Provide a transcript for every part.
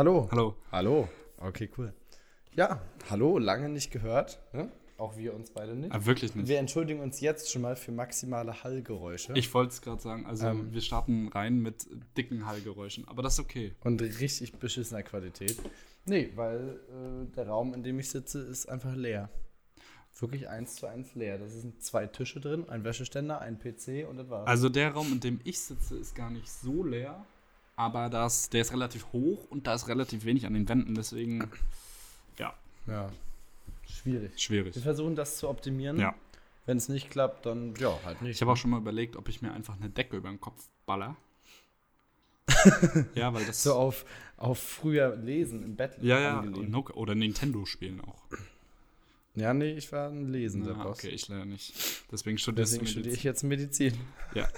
Hallo. Hallo. Hallo. Okay, cool. Ja, hallo, lange nicht gehört. Ne? Auch wir uns beide nicht. Ah, wirklich nicht. Wir entschuldigen uns jetzt schon mal für maximale Hallgeräusche. Ich wollte es gerade sagen. Also, Ähm. wir starten rein mit dicken Hallgeräuschen. Aber das ist okay. und richtig beschissener Qualität. Nee, weil äh, der Raum, in dem ich sitze, ist einfach leer. Wirklich eins zu eins leer. Da sind zwei Tische drin, ein Wäscheständer, ein PC und das war's. Also, der Raum, in dem ich sitze, ist gar nicht so leer. Aber das, der ist relativ hoch und da ist relativ wenig an den Wänden. Deswegen, ja, ja, schwierig. schwierig. Wir versuchen das zu optimieren. Ja. Wenn es nicht klappt, dann ja, halt nicht. Ich habe auch schon mal überlegt, ob ich mir einfach eine Decke über den Kopf baller. ja, weil das. so auf, auf früher Lesen im Bett. ja, ja. Nokia- Oder Nintendo spielen auch. Ja, nee, ich war ein Lesender Ah, Boss. okay, ich leider nicht. Deswegen studierst Deswegen studiere ich jetzt Medizin. Ja.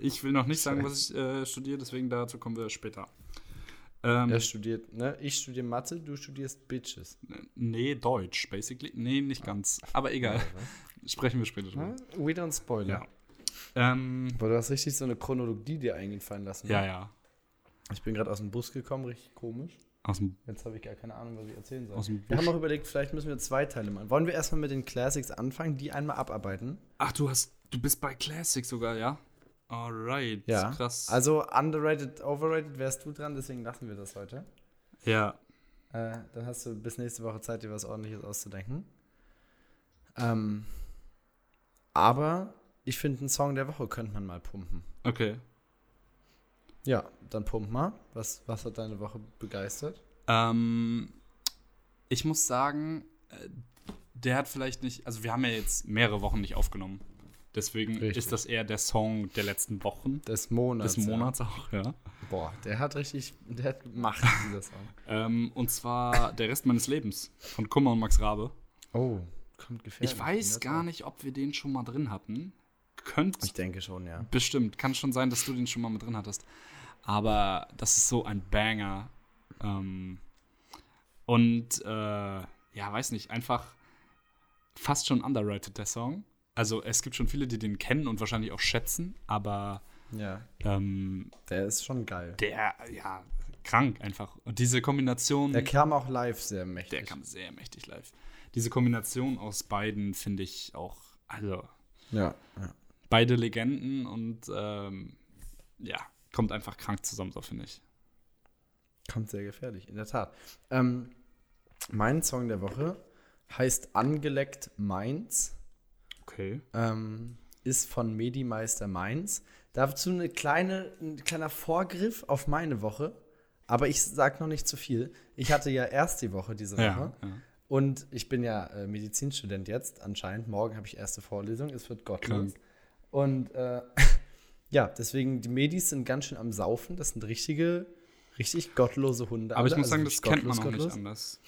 Ich will noch nicht sagen, was ich äh, studiere, deswegen dazu kommen wir später. Ähm, Er studiert, ne? Ich studiere Mathe, du studierst Bitches. nee, Deutsch, basically. Nee, nicht ganz. Aber egal. Sprechen wir später drüber. Ja, we don't spoiler. Ja. Ähm, Aber du hast richtig so eine Chronologie dir eingefallen lassen. ja, ne? ja. Ich bin gerade aus dem Bus gekommen, richtig komisch. Aus dem, Jetzt habe ich gar keine Ahnung, was ich erzählen soll. aus dem Wir haben auch überlegt, vielleicht müssen wir zwei Teile machen. Wollen wir erstmal mit den Classics anfangen, die einmal abarbeiten? Ach, du hast, du bist bei Classic sogar, ja? Alright. Ja. Krass. Also underrated, overrated wärst du dran, deswegen lassen wir das heute. ja. Äh, dann hast du bis nächste Woche Zeit, dir was ordentliches auszudenken. Ähm, aber ich finde, einen Song der Woche könnte man mal pumpen. Okay. Ja, dann pump mal. Was, was hat deine Woche begeistert? Ähm, ich muss sagen, äh, der hat vielleicht nicht, also wir haben ja jetzt mehrere Wochen nicht aufgenommen. Deswegen Richtig. ist das eher der Song der letzten Wochen. Des Monats. Des Monats auch, ja. Ja. Boah, der hat richtig, der hat Macht, dieser Song. Ähm, und zwar Der Rest meines Lebens von Kummer und Max Rabe. Oh, kommt gefährlich. Ich weiß gar nicht, ob wir den schon mal drin hatten. Könnte Ich denke schon, ja. bestimmt. Kann schon sein, dass du den schon mal mit drin hattest. Aber das ist so ein Banger. Ähm, und äh, ja, weiß nicht, einfach fast schon underrated, der Song. Also es gibt schon viele, die den kennen und wahrscheinlich auch schätzen, aber Ja, ähm, der ist schon geil. der, ja, krank einfach. Und diese Kombination. Der kam auch live sehr mächtig. Der kam sehr mächtig live. Diese Kombination aus beiden finde ich auch, also Ja, ja. beide Legenden und ähm, ja, kommt einfach krank zusammen, so finde ich. Kommt sehr gefährlich, in der Tat. Ähm, mein Song der Woche heißt Angeleckt Mainz. Okay. ähm, ist von Medimeister Mainz. Dazu eine kleine, ein kleiner Vorgriff auf meine Woche, aber ich sag noch nicht zu viel. Ich hatte ja erst die Woche diese Woche Ja, ja. und ich bin ja äh, Medizinstudent jetzt anscheinend. Morgen habe ich erste Vorlesung, es wird gottlos. Krank. Und äh, ja, deswegen, die Medis sind ganz schön am Saufen. Das sind richtige, richtig gottlose Hunde. Aber ich muss Also sagen, das kennt man gottlos, auch nicht gottlos. anders.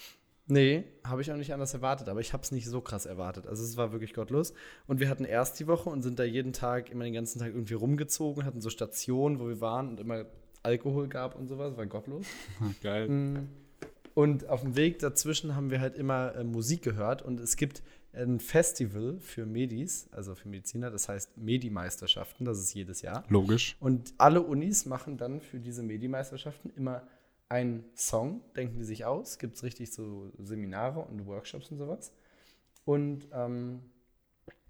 Nee, habe ich auch nicht anders erwartet, aber ich habe es nicht so krass erwartet. Also es war wirklich gottlos. Und wir hatten erst die Woche und sind da jeden Tag, immer den ganzen Tag irgendwie rumgezogen, hatten so Stationen, wo wir waren und immer Alkohol gab und sowas, war gottlos. Geil. Mhm. Und auf dem Weg dazwischen haben wir halt immer äh, Musik gehört und es gibt ein Festival für Medis, also für Mediziner, das heißt Medimeisterschaften, das ist jedes Jahr. Logisch. Und alle Unis machen dann für diese Medimeisterschaften immer einen Song, denken die sich aus. Gibt es richtig so Seminare und Workshops und sowas. Und ähm,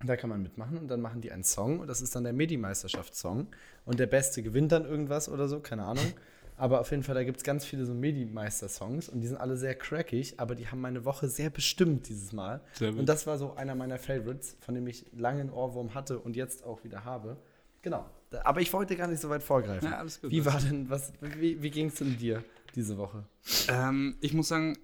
da kann man mitmachen und dann machen die einen Song und das ist dann der Medimeisterschaftssong. Und der Beste gewinnt dann irgendwas oder so, keine Ahnung. Aber auf jeden Fall, da gibt es ganz viele so Medimeister-Songs und die sind alle sehr crackig, aber die haben meine Woche sehr bestimmt dieses Mal. Und das war so einer meiner Favorites, von dem ich lange einen Ohrwurm hatte und jetzt auch wieder habe. Genau. Aber ich wollte gar nicht so weit vorgreifen. Ja, alles gut. Wie war denn, was, wie, wie ging es denn dir diese Woche? Ähm, ich muss sagen,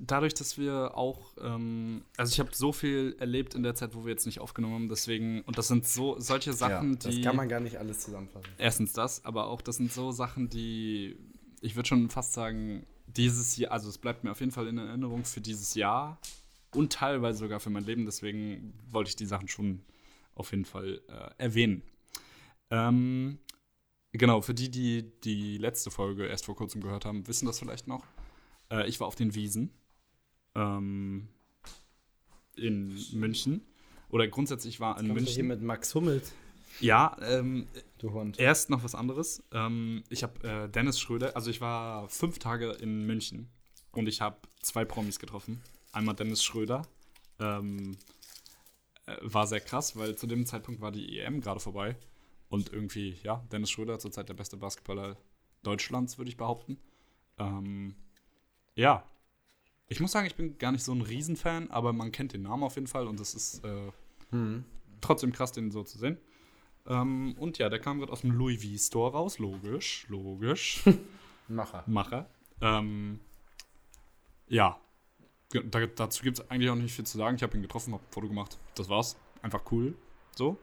dadurch, dass wir auch, ähm, also ich habe so viel erlebt in der Zeit, wo wir jetzt nicht aufgenommen haben, deswegen, und das sind so solche Sachen, das die. kann man gar nicht alles zusammenfassen. Erstens das, aber auch das sind so Sachen, die ich würde schon fast sagen, dieses Jahr, also es bleibt mir auf jeden Fall in Erinnerung für dieses Jahr und teilweise sogar für mein Leben, deswegen wollte ich die Sachen schon auf jeden Fall äh, erwähnen. Ähm, genau, für die, die die letzte Folge erst vor kurzem gehört haben, wissen das vielleicht noch. Äh, ich war auf den Wiesen ähm, in München. Oder grundsätzlich war in Kommst du hier München. mit Max Hummels. Ja, ähm, Du Hund. erst noch was anderes. Ähm, ich habe äh, Dennis Schröder, also ich war fünf Tage in München und ich habe zwei Promis getroffen. Einmal Dennis Schröder. Ähm, äh, war sehr krass, weil zu dem Zeitpunkt war die EM gerade vorbei. Und irgendwie, ja, Dennis Schröder zurzeit der beste Basketballer Deutschlands, würde ich behaupten. Ähm, ja, ich muss sagen, ich bin gar nicht so ein Riesenfan, aber man kennt den Namen auf jeden Fall und es ist äh, trotzdem krass, den so zu sehen. Ähm, und ja, der kam gerade aus dem Louis V Store raus, logisch, logisch. Macher. Macher. Ähm, ja, da, dazu gibt es eigentlich auch nicht viel zu sagen. Ich habe ihn getroffen, habe ein Foto gemacht. Das war's. Einfach cool. So.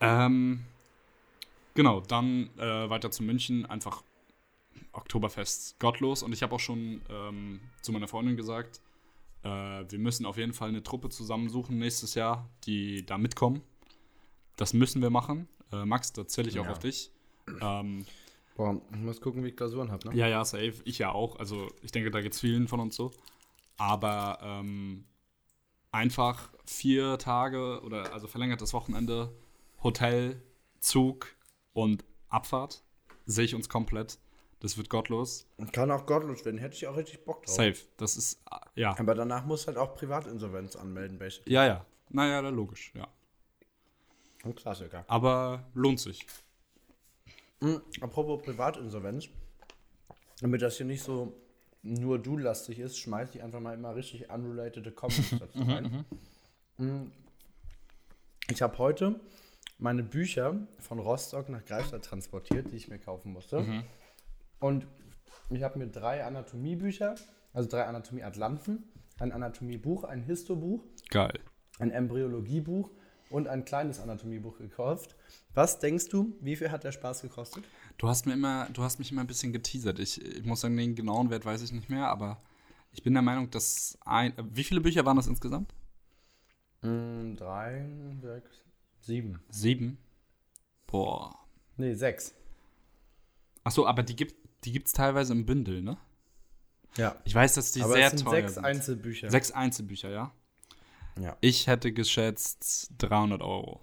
Ähm, genau, dann äh, weiter zu München. Einfach Oktoberfest gottlos. Und ich habe auch schon ähm, zu meiner Freundin gesagt, äh, wir müssen auf jeden Fall eine Truppe zusammensuchen nächstes Jahr, die da mitkommen. Das müssen wir machen. Äh, Max, da zähle ich auch Ja. auf dich. Ähm, Boah, ich muss gucken, wie ich Klausuren habe, ne? ja, ja, safe. Ich ja auch. Also ich denke, da geht es vielen von uns so. Aber ähm, einfach vier Tage oder also verlängertes Wochenende, Hotel, Zug und Abfahrt sehe ich uns komplett. Das wird gottlos. Kann auch gottlos werden, hätte ich auch richtig Bock drauf. Safe. Das ist, äh, ja. Aber danach musst du halt auch Privatinsolvenz anmelden, basically. Ja, ja. Naja, da logisch, ja. Ein Klassiker. Aber lohnt sich. Mhm. Apropos Privatinsolvenz, damit das hier nicht so nur du lastig ist, schmeiße ich einfach mal immer richtig unrelatede Comments dazu rein. Mhm. Ich habe heute meine Bücher von Rostock nach Greifswald transportiert, die ich mir kaufen musste. Und ich habe mir drei Anatomiebücher, also drei Anatomie-Atlanten, ein Anatomiebuch, ein Histobuch Geil. ein Embryologiebuch und ein kleines Anatomiebuch gekauft. Was denkst du, wie viel hat der Spaß gekostet? Du hast mir immer, du hast mich immer ein bisschen geteasert. Ich, ich muss sagen, den genauen Wert weiß ich nicht mehr, aber ich bin der Meinung, dass ein. Wie viele Bücher waren das insgesamt? Mm, drei, sechs, sieben. Sieben. Boah. Nee, sechs. Achso, aber die gibt die gibt's teilweise im Bündel, ne? Ja. Ich weiß, dass die Aber sehr es sind teuer sechs sind. Einzelbücher. Sechs Einzelbücher, ja. Ja. Ich hätte geschätzt 300 Euro.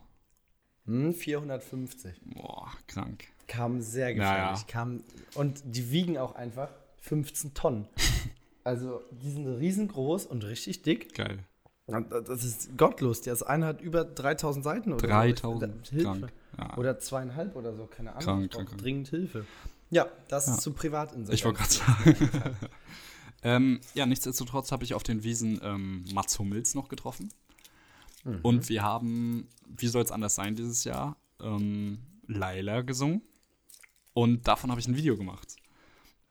Hm, 450. Boah, krank. Kam sehr Naja. gefährlich. Kam, und die wiegen auch einfach 15 Tonnen. also, die sind riesengroß und richtig dick. Geil. Und Das ist gottlos. Das eine hat über 3000 Seiten oder so. 3000. Hilfe. Krank. Ja. Oder zweieinhalb oder so, keine Ahnung. Krank, krank, krank. Dringend Hilfe. Ja, das Ja. ist zu Privatinsolvenz. Ich wollte gerade sagen. ähm, ja, nichtsdestotrotz habe ich auf den Wiesen ähm, Mats Hummels noch getroffen. Und wir haben, wie soll es anders sein dieses Jahr, ähm, Laila gesungen. Und davon habe ich ein Video gemacht.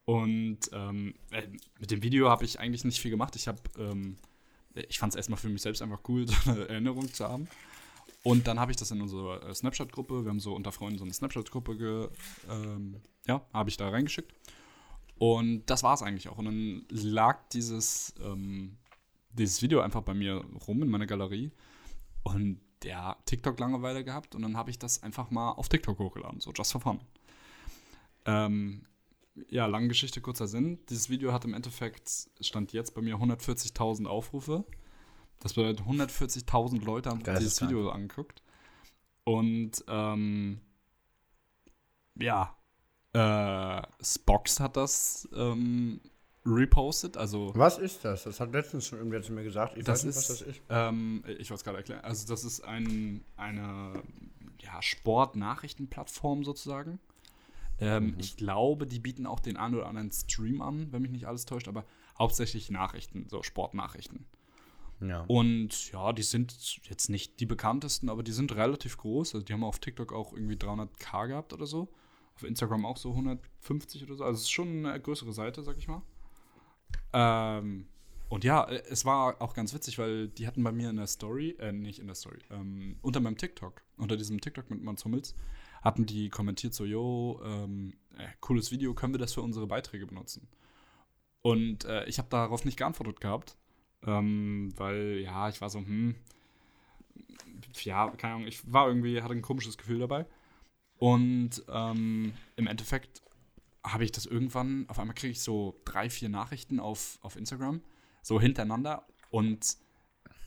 Und ähm, äh, mit dem Video habe ich eigentlich nicht viel gemacht. Ich habe, ähm, ich fand es erstmal für mich selbst einfach cool, so eine Erinnerung zu haben. Und dann habe ich das in unsere äh, Snapchat-Gruppe, wir haben so unter Freunden so eine Snapchat-Gruppe, ähm, ja, habe ich da reingeschickt. Und das war es eigentlich auch. Und dann lag dieses, ähm, dieses Video einfach bei mir rum in meiner Galerie. Und der TikTok Langeweile gehabt. Und dann habe ich das einfach mal auf TikTok hochgeladen, so just for fun. Ähm, ja, lange Geschichte, kurzer Sinn. Dieses Video hat im Endeffekt, stand jetzt bei mir 140.000 Aufrufe. Das bedeutet, 140.000 Leute haben Geisteskrank. dieses Video angeguckt. Und ähm, ja, äh, Spox hat das ähm, repostet. Also Was ist das? Das hat letztens schon irgendwer zu mir gesagt. Ich das weiß nicht, ist, was das ist. Ähm, ich wollte es gerade erklären. Also das ist ein, eine ja, Sport-Nachrichtenplattform sozusagen. Ähm, Ich glaube, die bieten auch den einen oder anderen Stream an, wenn mich nicht alles täuscht, aber hauptsächlich Nachrichten, so Sportnachrichten. Ja. Und ja, die sind jetzt nicht die bekanntesten, aber die sind relativ groß. Also die haben auf TikTok auch irgendwie 300k gehabt oder so. Auf Instagram auch so 150 oder so. Also es ist schon eine größere Seite, sag ich mal. Ähm, und ja, äh, es war auch ganz witzig, weil die hatten bei mir in der Story, äh, nicht in der Story, ähm, unter meinem TikTok, unter diesem TikTok mit Mans Hummels, hatten die kommentiert so, yo, ähm, äh, cooles Video, können wir das für unsere Beiträge benutzen? Und äh, ich habe darauf nicht geantwortet gehabt, ähm, weil, ja, ich war so, hm, ja, keine Ahnung, ich war irgendwie, hatte ein komisches Gefühl dabei. Und ähm, im Endeffekt habe ich das irgendwann, auf einmal kriege ich so drei, vier Nachrichten auf, auf Instagram, so hintereinander. Und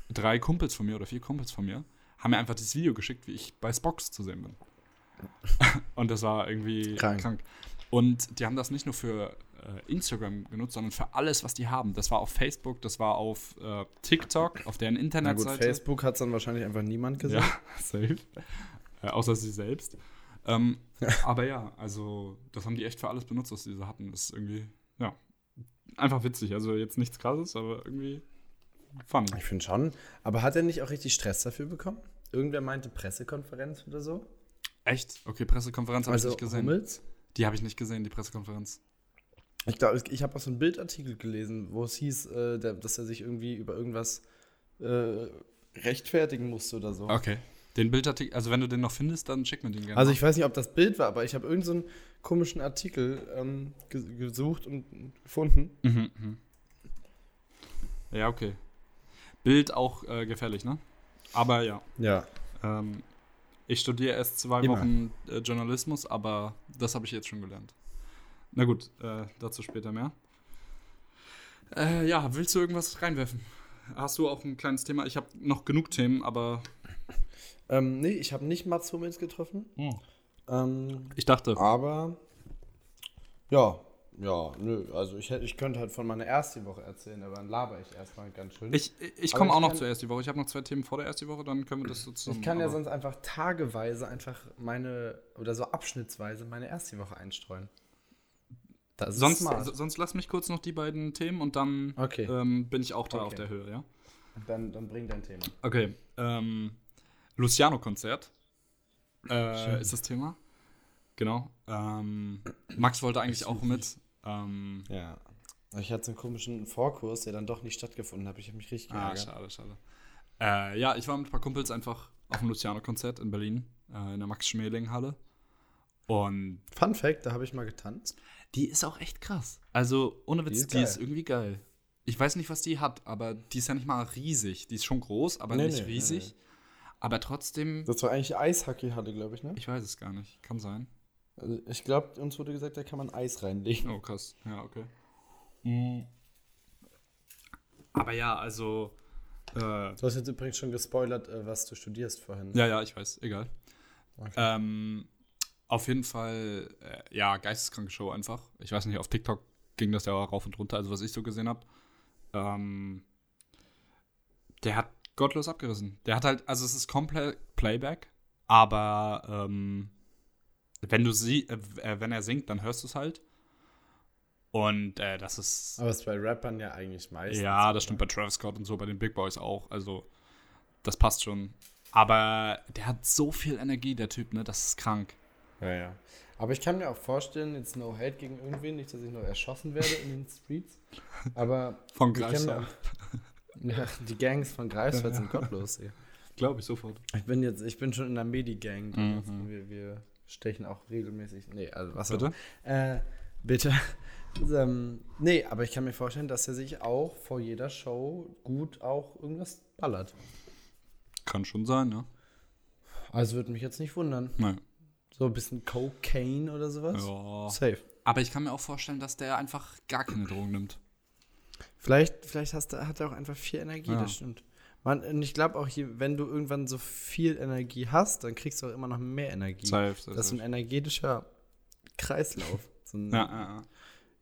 drei Kumpels von mir oder vier Kumpels von mir haben mir einfach dieses Video geschickt, wie ich bei Spox zu sehen bin. und das war irgendwie Krank. krank. Und die haben das nicht nur für äh, Instagram genutzt, sondern für alles, was die haben. Das war auf Facebook, das war auf äh, TikTok, auf deren Na gut, Internetseite. Facebook hat es dann wahrscheinlich einfach niemand gesehen. Ja, safe. Äh, außer sie selbst. Ähm, aber ja, also das haben die echt für alles benutzt, was die so hatten. Das ist irgendwie, ja, einfach witzig. Also jetzt nichts krasses, aber irgendwie fun. Ich finde schon. Aber hat er nicht auch richtig Stress dafür bekommen? Irgendwer meinte Pressekonferenz oder so? Echt? Okay, Pressekonferenz habe also ich nicht gesehen. Hummels? Die habe ich nicht gesehen, die Pressekonferenz. Ich glaube, ich habe auch so einen Bildartikel gelesen, wo es hieß, äh, der, dass er sich irgendwie über irgendwas äh, rechtfertigen musste oder so. Okay. Den Bildartikel, also wenn du den noch findest, dann schick mir den gerne. Also ich weiß nicht, ob das Bild war, aber ich habe irgendeinen so komischen Artikel ähm, ge gesucht und gefunden. Mhm, mhm. Ja, okay. Bild auch äh, gefährlich, ne? Aber ja. Ja. Ähm, ich studiere erst zwei Immer. Wochen äh, Journalismus, aber das habe ich jetzt schon gelernt. Na gut, äh, dazu später mehr. Äh, ja, willst du irgendwas reinwerfen? Hast du auch ein kleines Thema? Ich habe noch genug Themen, aber Ähm, nee, ich habe nicht Mats Hummels getroffen. Ähm, ich dachte. aber ja, ja, nö. Also ich, ich könnte halt von meiner ersten Woche erzählen, aber dann laber ich erstmal ganz schön. Ich, ich komme ich auch noch zur ersten Woche. Ich habe noch zwei Themen vor der ersten Woche, dann können wir das so zusammen. Ich kann ja sonst einfach tageweise einfach meine, oder so abschnittsweise meine erste Woche einstreuen. Das Sonst, sonst lass mich kurz noch die beiden Themen und dann Okay. ähm, bin ich auch da Okay. auf der Höhe, ja? Dann, dann bring dein Thema. Okay. Ähm, Luciano-Konzert äh, ist das Thema. Genau. Ähm, Max wollte eigentlich auch mit. Ähm, Ja. Ich hatte so einen komischen Vorkurs, der dann doch nicht stattgefunden hat. Ich habe mich richtig ah, geärgert. schade, schade. Äh, ja, ich war mit ein paar Kumpels einfach auf dem Luciano-Konzert in Berlin, äh, in der Max-Schmeling-Halle. Und Fun Fact, da habe ich mal getanzt. die ist auch echt krass. Also, ohne Witz, Die ist die ist, irgendwie geil. Ich weiß nicht, was die hat, aber die ist ja nicht mal riesig. Die ist schon groß, aber Nee, nicht nee, riesig. nee. Aber trotzdem, Das war eigentlich Eishockey-Halle, glaube ich, ne? ich weiß es gar nicht. Kann sein. Also ich glaube, uns wurde gesagt, da kann man Eis reinlegen. Oh, krass. Ja, okay. Mhm. Aber ja, also. Äh, Du hast jetzt übrigens schon gespoilert, äh, was du studierst vorhin. ja, ja, ich weiß, egal. Okay. Ähm, auf jeden Fall, äh, ja, geisteskranke Show einfach. Ich weiß nicht, auf TikTok ging das ja auch rauf und runter, also was ich so gesehen habe. Ähm, der hat gottlos abgerissen. Der hat halt, also es ist komplett Playback, aber ähm, wenn du sie, äh, äh, wenn er singt, dann hörst du es halt. Und äh, das ist Aber es ist bei Rappern ja eigentlich meistens. ja, das stimmt bei Travis Scott und so, bei den Big Boys auch. Also, das passt schon. Aber der hat so viel Energie, der Typ, ne? Das ist krank. Ja, ja. Aber ich kann mir auch vorstellen, jetzt no hate gegen irgendwen, nicht, dass ich noch erschossen werde in den Streets. Aber Von Greifswald. ja, die Gangs von Greifswald sind gottlos. Ey. Glaube ich sofort. Ich bin jetzt, ich bin schon in der Medi-Gang. Mhm. Wir, wir stechen auch regelmäßig. Nee, also was Bitte? Äh, bitte. ähm, nee, aber ich kann mir vorstellen, dass er sich auch vor jeder Show gut auch irgendwas ballert. Kann schon sein, ne? Also würde mich jetzt nicht wundern. Nein. So ein bisschen Cocaine oder sowas. Ja. Safe. Aber ich kann mir auch vorstellen, dass der einfach gar keine Drogen nimmt. Vielleicht, vielleicht hast hat er auch einfach viel Energie, Ja. das stimmt. Man, und ich glaube auch hier, wenn du irgendwann so viel Energie hast, dann kriegst du auch immer noch mehr Energie. Safe, safe, Das ist ein energetischer Kreislauf. So ein, Ja, ja, ja.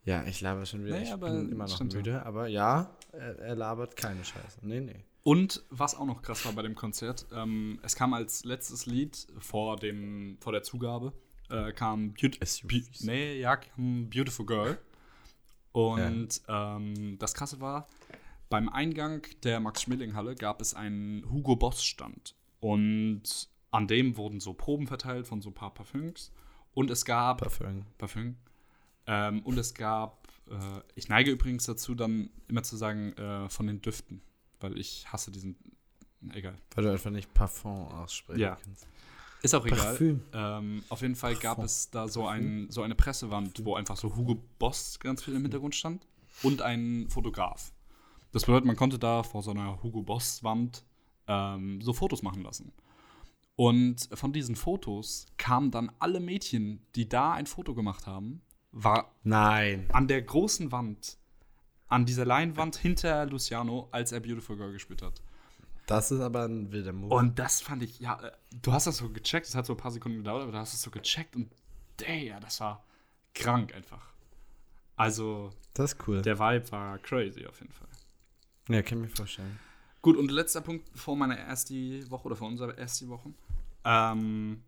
Ja, ich laber schon wieder. Nee, ich bin immer noch müde. Aber ja, er, er labert keine Scheiße. Nee, nee. Und was auch noch krass war bei dem Konzert, ähm, es kam als letztes Lied vor, dem, vor der Zugabe, äh, kam SUVs. Be nee, ja, Beautiful Girl. Und ähm, das Krasse war, beim Eingang der Max-Schmeling-Halle gab es einen Hugo Boss-Stand. Und an dem wurden so Proben verteilt von so ein paar Parfüms. Und es gab Parfüm. Parfüm. Ähm, und es gab, äh, ich neige übrigens dazu, dann immer zu sagen, äh, von den Düften, weil ich hasse diesen, egal. Weil du einfach nicht Parfum aussprechen Ja. kannst. Ist auch egal. Parfüm. Ähm, auf jeden Fall gab Parfum. es da so, ein, so eine Pressewand, wo einfach so Hugo Boss ganz viel im Hintergrund stand und ein Fotograf. Das bedeutet, man konnte da vor so einer Hugo Boss Wand ähm, so Fotos machen lassen. Und von diesen Fotos kamen dann alle Mädchen, die da ein Foto gemacht haben, war Nein. an der großen Wand, an dieser Leinwand hinter Luciano, als er Beautiful Girl gespielt hat. Das ist aber ein wilder Move. Und das fand ich, ja, äh, du hast das so gecheckt, es hat so ein paar Sekunden gedauert, aber du hast es so gecheckt und ja, das war krank einfach. Also, das ist cool. der Vibe war crazy auf jeden Fall. Ja, kann ich mir vorstellen. Gut, und letzter Punkt vor meiner ersten Woche oder vor unserer ersten Woche. Ähm,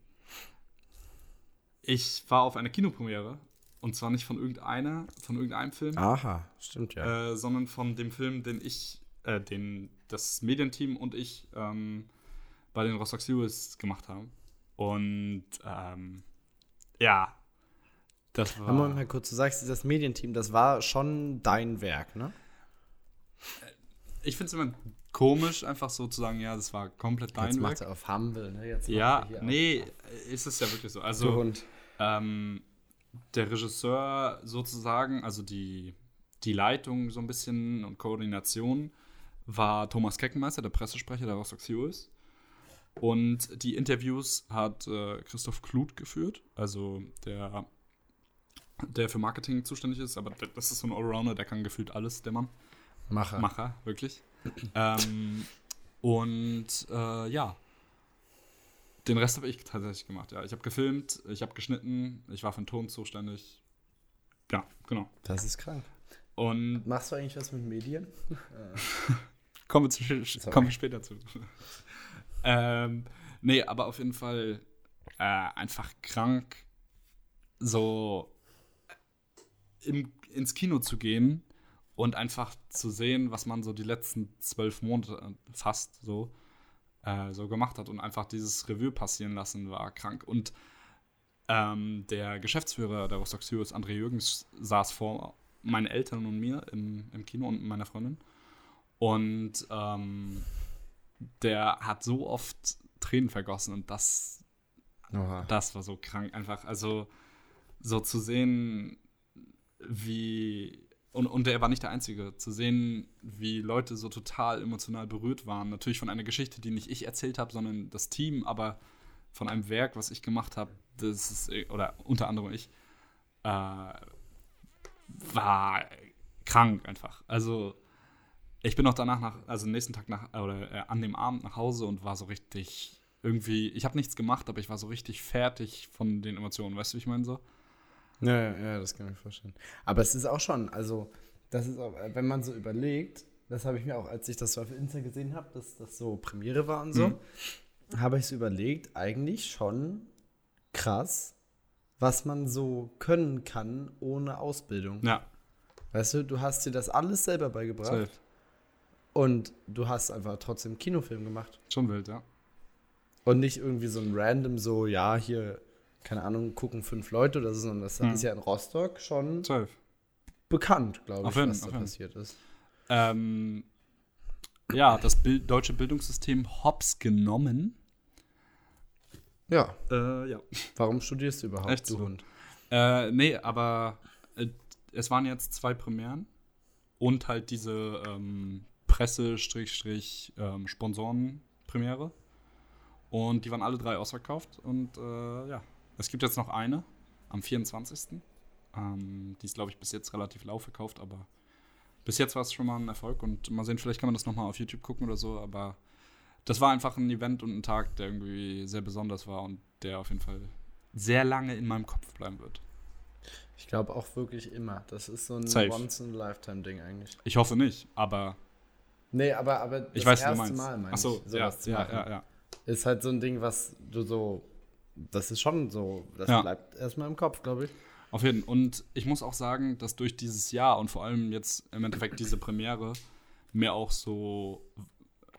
ich war auf einer Kinopremiere und zwar nicht von irgendeiner, von irgendeinem Film, Aha, stimmt ja. äh, sondern von dem Film, den ich, äh, den das Medienteam und ich ähm, bei den Rostock Series gemacht haben. Und ähm, ja, das war. Aber mal kurz, du sagst, das Medienteam, das war schon dein Werk, ne? Ich finde es immer komisch, einfach so zu sagen, ja, das war komplett dein Jetzt macht er auf Humble, ne? Jetzt Ja, nee, auf- ist es ja wirklich so. Also, ähm, der Regisseur sozusagen, also die, die Leitung so ein bisschen und Koordination war Thomas Keckenmeister, der Pressesprecher der Rostock Series. Und die Interviews hat äh, Christoph Kluth geführt, also der, der für Marketing zuständig ist, aber das ist so ein Allrounder, der kann gefühlt alles, der Mann. Macher. Macher, wirklich. ähm, und äh, ja, den Rest habe ich tatsächlich gemacht. Ja, ich habe gefilmt, ich habe geschnitten, ich war für den Ton zuständig. Ja, genau. Das ist krank. Und Machst du eigentlich was mit Medien? kommen wir, kommen wir später zu. ähm, nee, aber auf jeden Fall äh, einfach krank, so im, ins Kino zu gehen und einfach zu sehen, was man so die letzten zwölf Monate fast so, äh, so gemacht hat und einfach dieses Revue passieren lassen, war krank. Und ähm, der Geschäftsführer der Rostock Series, André Jürgens, saß vor meinen Eltern und mir im, im Kino und meiner Freundin. Und ähm, der hat so oft Tränen vergossen und das, Oha. das war so krank. Einfach, also so zu sehen, wie. Und, und er war nicht der Einzige. Zu sehen, wie Leute so total emotional berührt waren. Natürlich von einer Geschichte, die nicht ich erzählt habe, sondern das Team, aber von einem Werk, was ich gemacht habe, das ist, oder unter anderem ich, äh, war krank einfach. Also, ich bin auch danach nach, also nächsten Tag nach, oder äh, an dem Abend nach Hause und war so richtig irgendwie, ich habe nichts gemacht, aber ich war so richtig fertig von den Emotionen. Weißt du, wie ich meine so? Ja, ja, ja, das kann ich mir vorstellen. Aber es ist auch schon, also, das ist auch, wenn man so überlegt, das habe ich mir auch, als ich das so auf Insta gesehen habe, dass das so Premiere war und so, Mhm. habe ich so überlegt, eigentlich schon krass, was man so können kann ohne Ausbildung. Ja, Weißt du, du hast dir das alles selber beigebracht safe. und du hast einfach trotzdem Kinofilm gemacht. Schon wild, ja. Und nicht irgendwie so ein random, so, ja, hier, keine Ahnung, gucken fünf Leute oder so, sondern das Mhm. ist ja in Rostock schon Safe. bekannt, glaube ich, jeden, was da jeden. passiert ist. Ähm, ja, das Bild, deutsche Bildungssystem hops genommen. Ja, Äh, ja. warum studierst du überhaupt, Echt du so? Hund? Äh, nee, aber äh, es waren jetzt zwei Premieren und halt diese ähm, Presse-Sponsoren-Premiere. Und die waren alle drei ausverkauft. Und äh, ja, es gibt jetzt noch eine am 24. Ähm, die ist, glaube ich, bis jetzt relativ lau verkauft, aber bis jetzt war es schon mal ein Erfolg. Und mal sehen, vielleicht kann man das nochmal auf YouTube gucken oder so. Aber das war einfach ein Event und ein Tag, der irgendwie sehr besonders war und der auf jeden Fall sehr lange in meinem Kopf bleiben wird. Ich glaube auch wirklich immer. Das ist so ein Safe. Once-in-a-Lifetime-Ding eigentlich. Ich hoffe nicht, aber Nee, aber, aber das ich weiß, du erste meinst. Mal, meine Ach so, ich, ja, sowas zu ja, machen. ja, ja. Ist halt so ein Ding, was du so, das ist schon so, das Ja. bleibt erstmal im Kopf, glaube ich. Auf jeden Fall. Und ich muss auch sagen, dass durch dieses Jahr und vor allem jetzt im Endeffekt diese Premiere mir auch so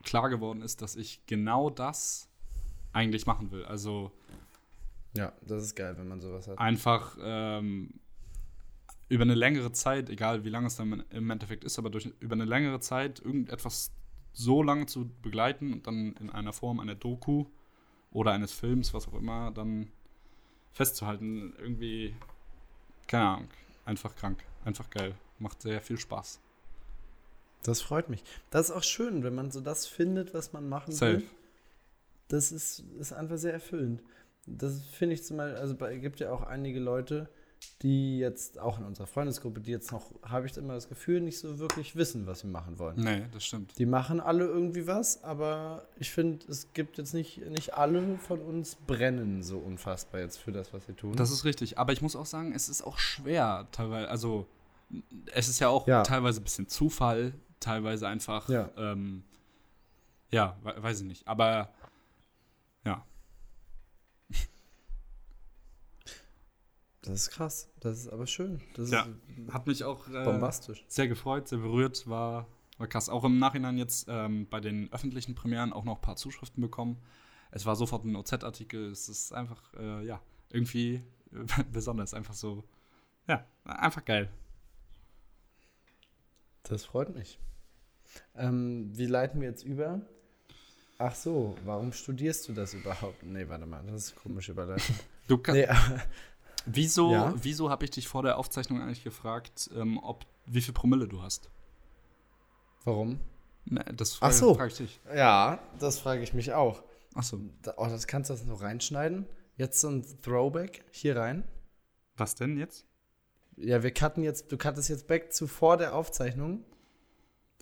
klar geworden ist, dass ich genau das eigentlich machen will. Also Ja, das ist geil, wenn man sowas hat. einfach ähm, über eine längere Zeit, egal wie lange es dann im Endeffekt ist, aber durch, über eine längere Zeit irgendetwas so lange zu begleiten und dann in einer Form einer Doku oder eines Films, was auch immer, dann festzuhalten, irgendwie, keine Ahnung, einfach krank, einfach geil, macht sehr viel Spaß. Das freut mich. Das ist auch schön, wenn man so das findet, was man machen Safe. will. Das ist, ist einfach sehr erfüllend. Das finde ich zum Beispiel, also bei- gibt ja auch einige Leute, die jetzt auch in unserer Freundesgruppe, die jetzt noch, habe ich immer das Gefühl, nicht so wirklich wissen, was sie machen wollen. Nee, das stimmt. Die machen alle irgendwie was, aber ich finde, es gibt jetzt nicht, nicht alle von uns brennen so unfassbar jetzt für das, was sie tun. Das ist richtig. Aber ich muss auch sagen, es ist auch schwer teilweise. Also, es ist ja auch Ja. teilweise ein bisschen Zufall, teilweise einfach, Ja. ähm, ja, we weiß ich nicht. Aber ja, das ist krass. Das ist aber schön. Das Ja. ist hat mich auch äh, bombastisch. sehr gefreut, sehr berührt, war, war krass. Auch im Nachhinein jetzt ähm, bei den öffentlichen Premieren auch noch ein paar Zuschriften bekommen. Es war sofort ein OZ-Artikel. Es ist einfach, äh, ja, irgendwie äh, besonders. Einfach so, ja, einfach geil. Das freut mich. Ähm, wie leiten wir jetzt über? Ach so, warum studierst du das überhaupt? Nee, warte mal, das ist eine komische Überleitung. Du kann, Nee, Wieso, Ja? wieso habe ich dich vor der Aufzeichnung eigentlich gefragt, ähm, ob wie viel Promille du hast? warum? Ne, das Ach frage so. frag ich dich. Ja, das frage ich mich auch. Achso. Da, oh, das kannst du das noch reinschneiden? Jetzt so ein Throwback hier rein. Was denn jetzt? Ja, wir cutten jetzt, du cuttest jetzt back zu vor der Aufzeichnung.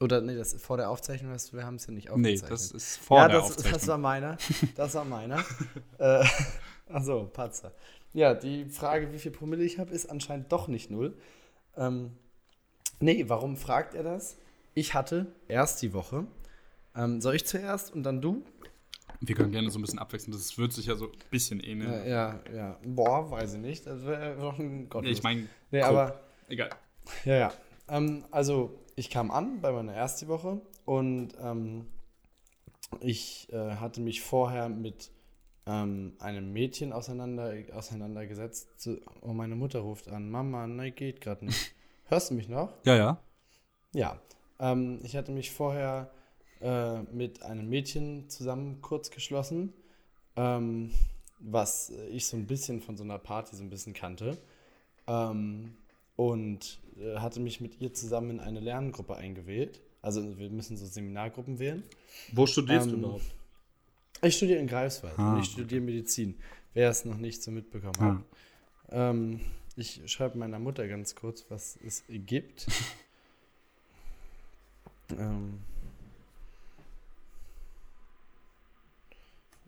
Oder nee, das ist vor der Aufzeichnung, du- wir haben es ja nicht Nee, aufgezeichnet. das ist vor ja, der das, Aufzeichnung. das war meiner. Das war meiner. äh, achso, Patzer. Ja, die Frage, wie viel Promille ich habe, ist anscheinend doch nicht null. Ähm, nee, warum fragt er das? Ich hatte erst die Woche. Ähm, soll ich zuerst und dann du? Wir können gerne so ein bisschen abwechseln. Das wird sich ja so ein bisschen ähneln. Ja, ja, ja. Boah, weiß ich nicht. Das wäre doch ein Gott. Nee, ich meine, nee, aber egal. Ja, ja. Ähm, also, ich kam an bei meiner ersten Woche und ähm, ich äh, hatte mich vorher mit ähm, einem Mädchen auseinander, auseinandergesetzt. Zu, oh, meine Mutter ruft an. Mama, nein, geht gerade nicht. Hörst du mich noch? Ja, ja. Ja. Ähm, ich hatte mich vorher äh, mit einem Mädchen zusammen kurz geschlossen, ähm, was ich so ein bisschen von so einer Party so ein bisschen kannte. Ähm, und äh, hatte mich mit ihr zusammen in eine Lerngruppe eingewählt. Also wir müssen so Seminargruppen wählen. Wo studierst Ähm, du überhaupt? Ich studiere in Greifswald Ah, und ich studiere Medizin. Wer es noch nicht so mitbekommen hat. Ähm, ich schreibe meiner Mutter ganz kurz, was es gibt. ähm,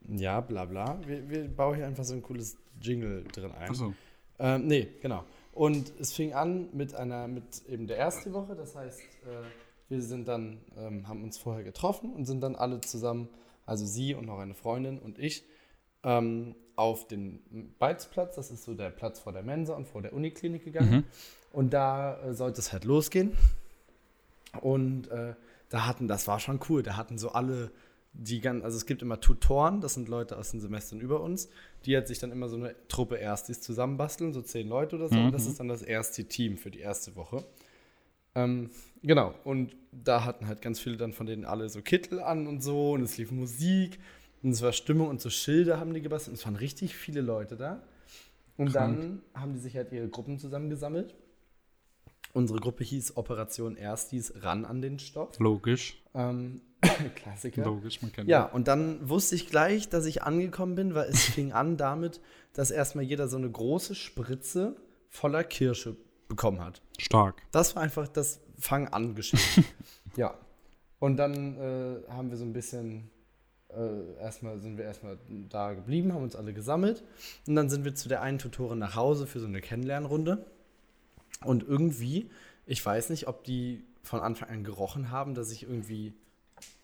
ja, bla bla. Wir, wir bauen hier einfach so ein cooles Jingle drin ein. Achso. Ähm, nee, genau. Und es fing an mit einer, mit eben der ersten Woche. Das heißt, äh, wir sind dann, ähm, haben uns vorher getroffen und sind dann alle zusammen, also sie und noch eine Freundin und ich, ähm, auf den Beizplatz. Das ist so der Platz vor der Mensa und vor der Uniklinik gegangen. Mhm. Und da äh, sollte es halt losgehen. Und äh, da hatten, das war schon cool, da hatten so alle die ganz, also es gibt immer Tutoren, das sind Leute aus den Semestern über uns, die halt sich dann immer so eine Truppe Erstis zusammenbasteln, so zehn Leute oder so. Und das Mhm. ist dann das erste Team für die erste Woche. Ähm, genau, und da hatten halt ganz viele dann von denen alle so Kittel an und so und es lief Musik und es war Stimmung und so Schilder haben die gebastelt und es waren richtig viele Leute da. Und Krank. dann haben die sich halt ihre Gruppen zusammengesammelt. Unsere Gruppe hieß Operation Erstis ran an den Stoff. Logisch. Ähm, Klassiker. Logisch, man kennt Ja, und dann wusste ich gleich, dass ich angekommen bin, weil es fing an damit, dass erstmal jeder so eine große Spritze voller Kirsche bekommen hat. Stark. Das war einfach das Fang an Geschichte. ja. Und dann äh, haben wir so ein bisschen, äh, erstmal sind wir erstmal da geblieben, haben uns alle gesammelt. Und dann sind wir zu der einen Tutorin nach Hause für so eine Kennenlernrunde. Und irgendwie, ich weiß nicht, ob die von Anfang an gerochen haben, dass ich irgendwie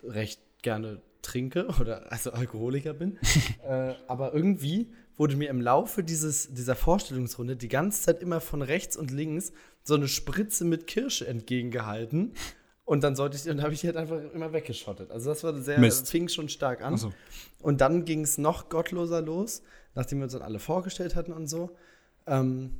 recht gerne trinke oder also Alkoholiker bin. äh, aber irgendwie wurde mir im Laufe dieses, dieser Vorstellungsrunde die ganze Zeit immer von rechts und links so eine Spritze mit Kirsche entgegengehalten. Und dann sollte ich, und habe ich halt einfach immer weggeschottet. Also das war sehr, Mist. fing schon stark an. Achso. Und dann ging es noch gottloser los, nachdem wir uns dann alle vorgestellt hatten und so. Ähm,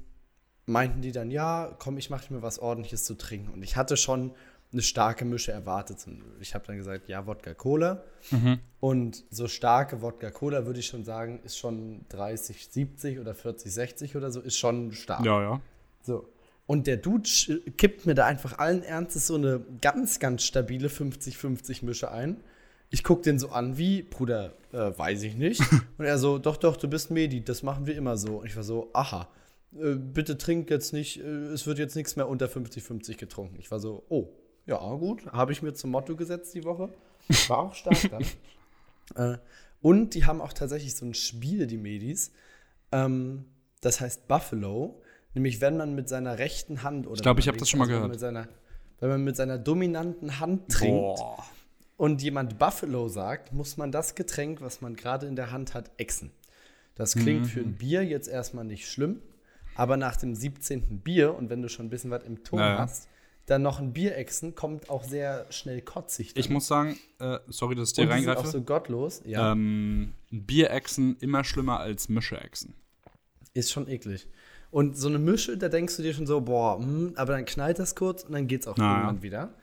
meinten die dann, ja, komm, ich mache mir was ordentliches zu trinken. Und ich hatte schon eine starke Mische erwartet. Und ich habe dann gesagt, ja, Wodka Cola. Mhm. Und so starke Wodka Cola würde ich schon sagen, ist schon 30, 70 oder 40, 60 oder so, ist schon stark. Ja, ja. So. Und der Dude kippt mir da einfach allen Ernstes so eine ganz, ganz stabile 50-50 Mische ein. Ich gucke den so an wie, Bruder, äh, weiß ich nicht. Und er so, doch, doch, du bist Medi, das machen wir immer so. Und ich war so, aha. äh, bitte trink jetzt nicht, äh, es wird jetzt nichts mehr unter 50-50 getrunken. Ich war so, oh, ja, gut, habe ich mir zum Motto gesetzt die Woche. War auch stark dann. äh, und die haben auch tatsächlich so ein Spiel, die Medis. Ähm, das heißt Buffalo. Nämlich, wenn man mit seiner rechten Hand oder. Ich glaube, ich habe das schon mal also gehört. Mit seiner, wenn man mit seiner dominanten Hand trinkt Boah. und jemand Buffalo sagt, muss man das Getränk, was man gerade in der Hand hat, exen. Das klingt für Mhm. ein Bier jetzt erstmal nicht schlimm, aber nach dem 17. Bier und wenn du schon ein bisschen was im Ton Ja, ja. hast, dann noch ein Bier exen, kommt auch sehr schnell kotzig. Ich dann. muss sagen, äh, sorry, dass ich dir und sind reingreife. auch so gottlos. Ja, ähm, Bierechsen immer schlimmer als Mischeechsen. ist schon eklig. Und so eine Mische, da denkst du dir schon so, boah, hm, aber dann knallt das kurz und dann geht's auch Na ja. irgendwann wieder.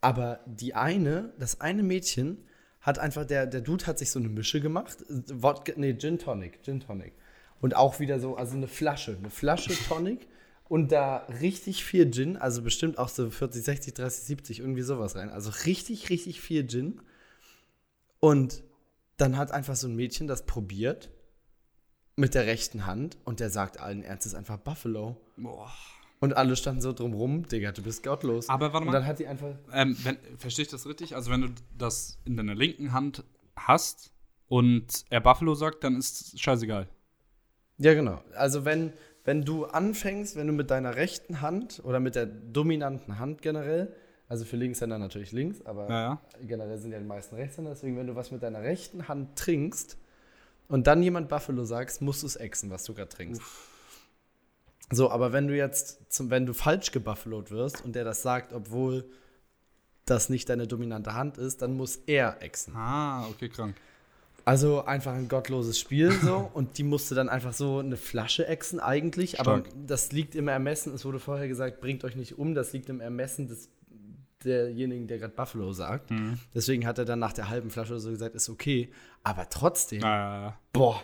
Aber die eine, das eine Mädchen hat einfach, der, der Dude hat sich so eine Mische gemacht. Wodka, nee, Gin Tonic, Gin Tonic. Und auch wieder so, also eine Flasche, eine Flasche Tonic und da richtig viel Gin, also bestimmt auch so 40, 60, 30, 70, irgendwie sowas rein. Also richtig, richtig viel Gin. Und dann hat einfach so ein Mädchen das probiert mit der rechten Hand und der sagt allen Ernstes einfach Buffalo. Boah. Und alle standen so drumrum, Digga, du bist gottlos. Aber warte und mal. dann hat die einfach. Ähm, wenn, verstehe ich das richtig? Also, wenn du das in deiner linken Hand hast und er Buffalo sagt, dann ist es scheißegal. Ja, genau. Also wenn, wenn du anfängst, wenn du mit deiner rechten Hand oder mit der dominanten Hand generell, also für Linkshänder natürlich links, aber Ja, ja. generell sind ja die meisten Rechtshänder, deswegen, wenn du was mit deiner rechten Hand trinkst und dann jemand Buffalo sagst, musst du es exen, was du gerade trinkst. So, aber wenn du jetzt, zum, wenn du falsch gebuffalot wirst und der das sagt, obwohl das nicht deine dominante Hand ist, dann muss er exen. Ah, okay, krank. Also einfach ein gottloses Spiel so. Und die musste dann einfach so eine Flasche exen eigentlich, aber Stark. das liegt im Ermessen, es wurde vorher gesagt, bringt euch nicht um, das liegt im Ermessen des derjenigen, der gerade Buffalo sagt. Mhm. Deswegen hat er dann nach der halben Flasche oder so gesagt, ist okay, aber trotzdem, Äh, boah,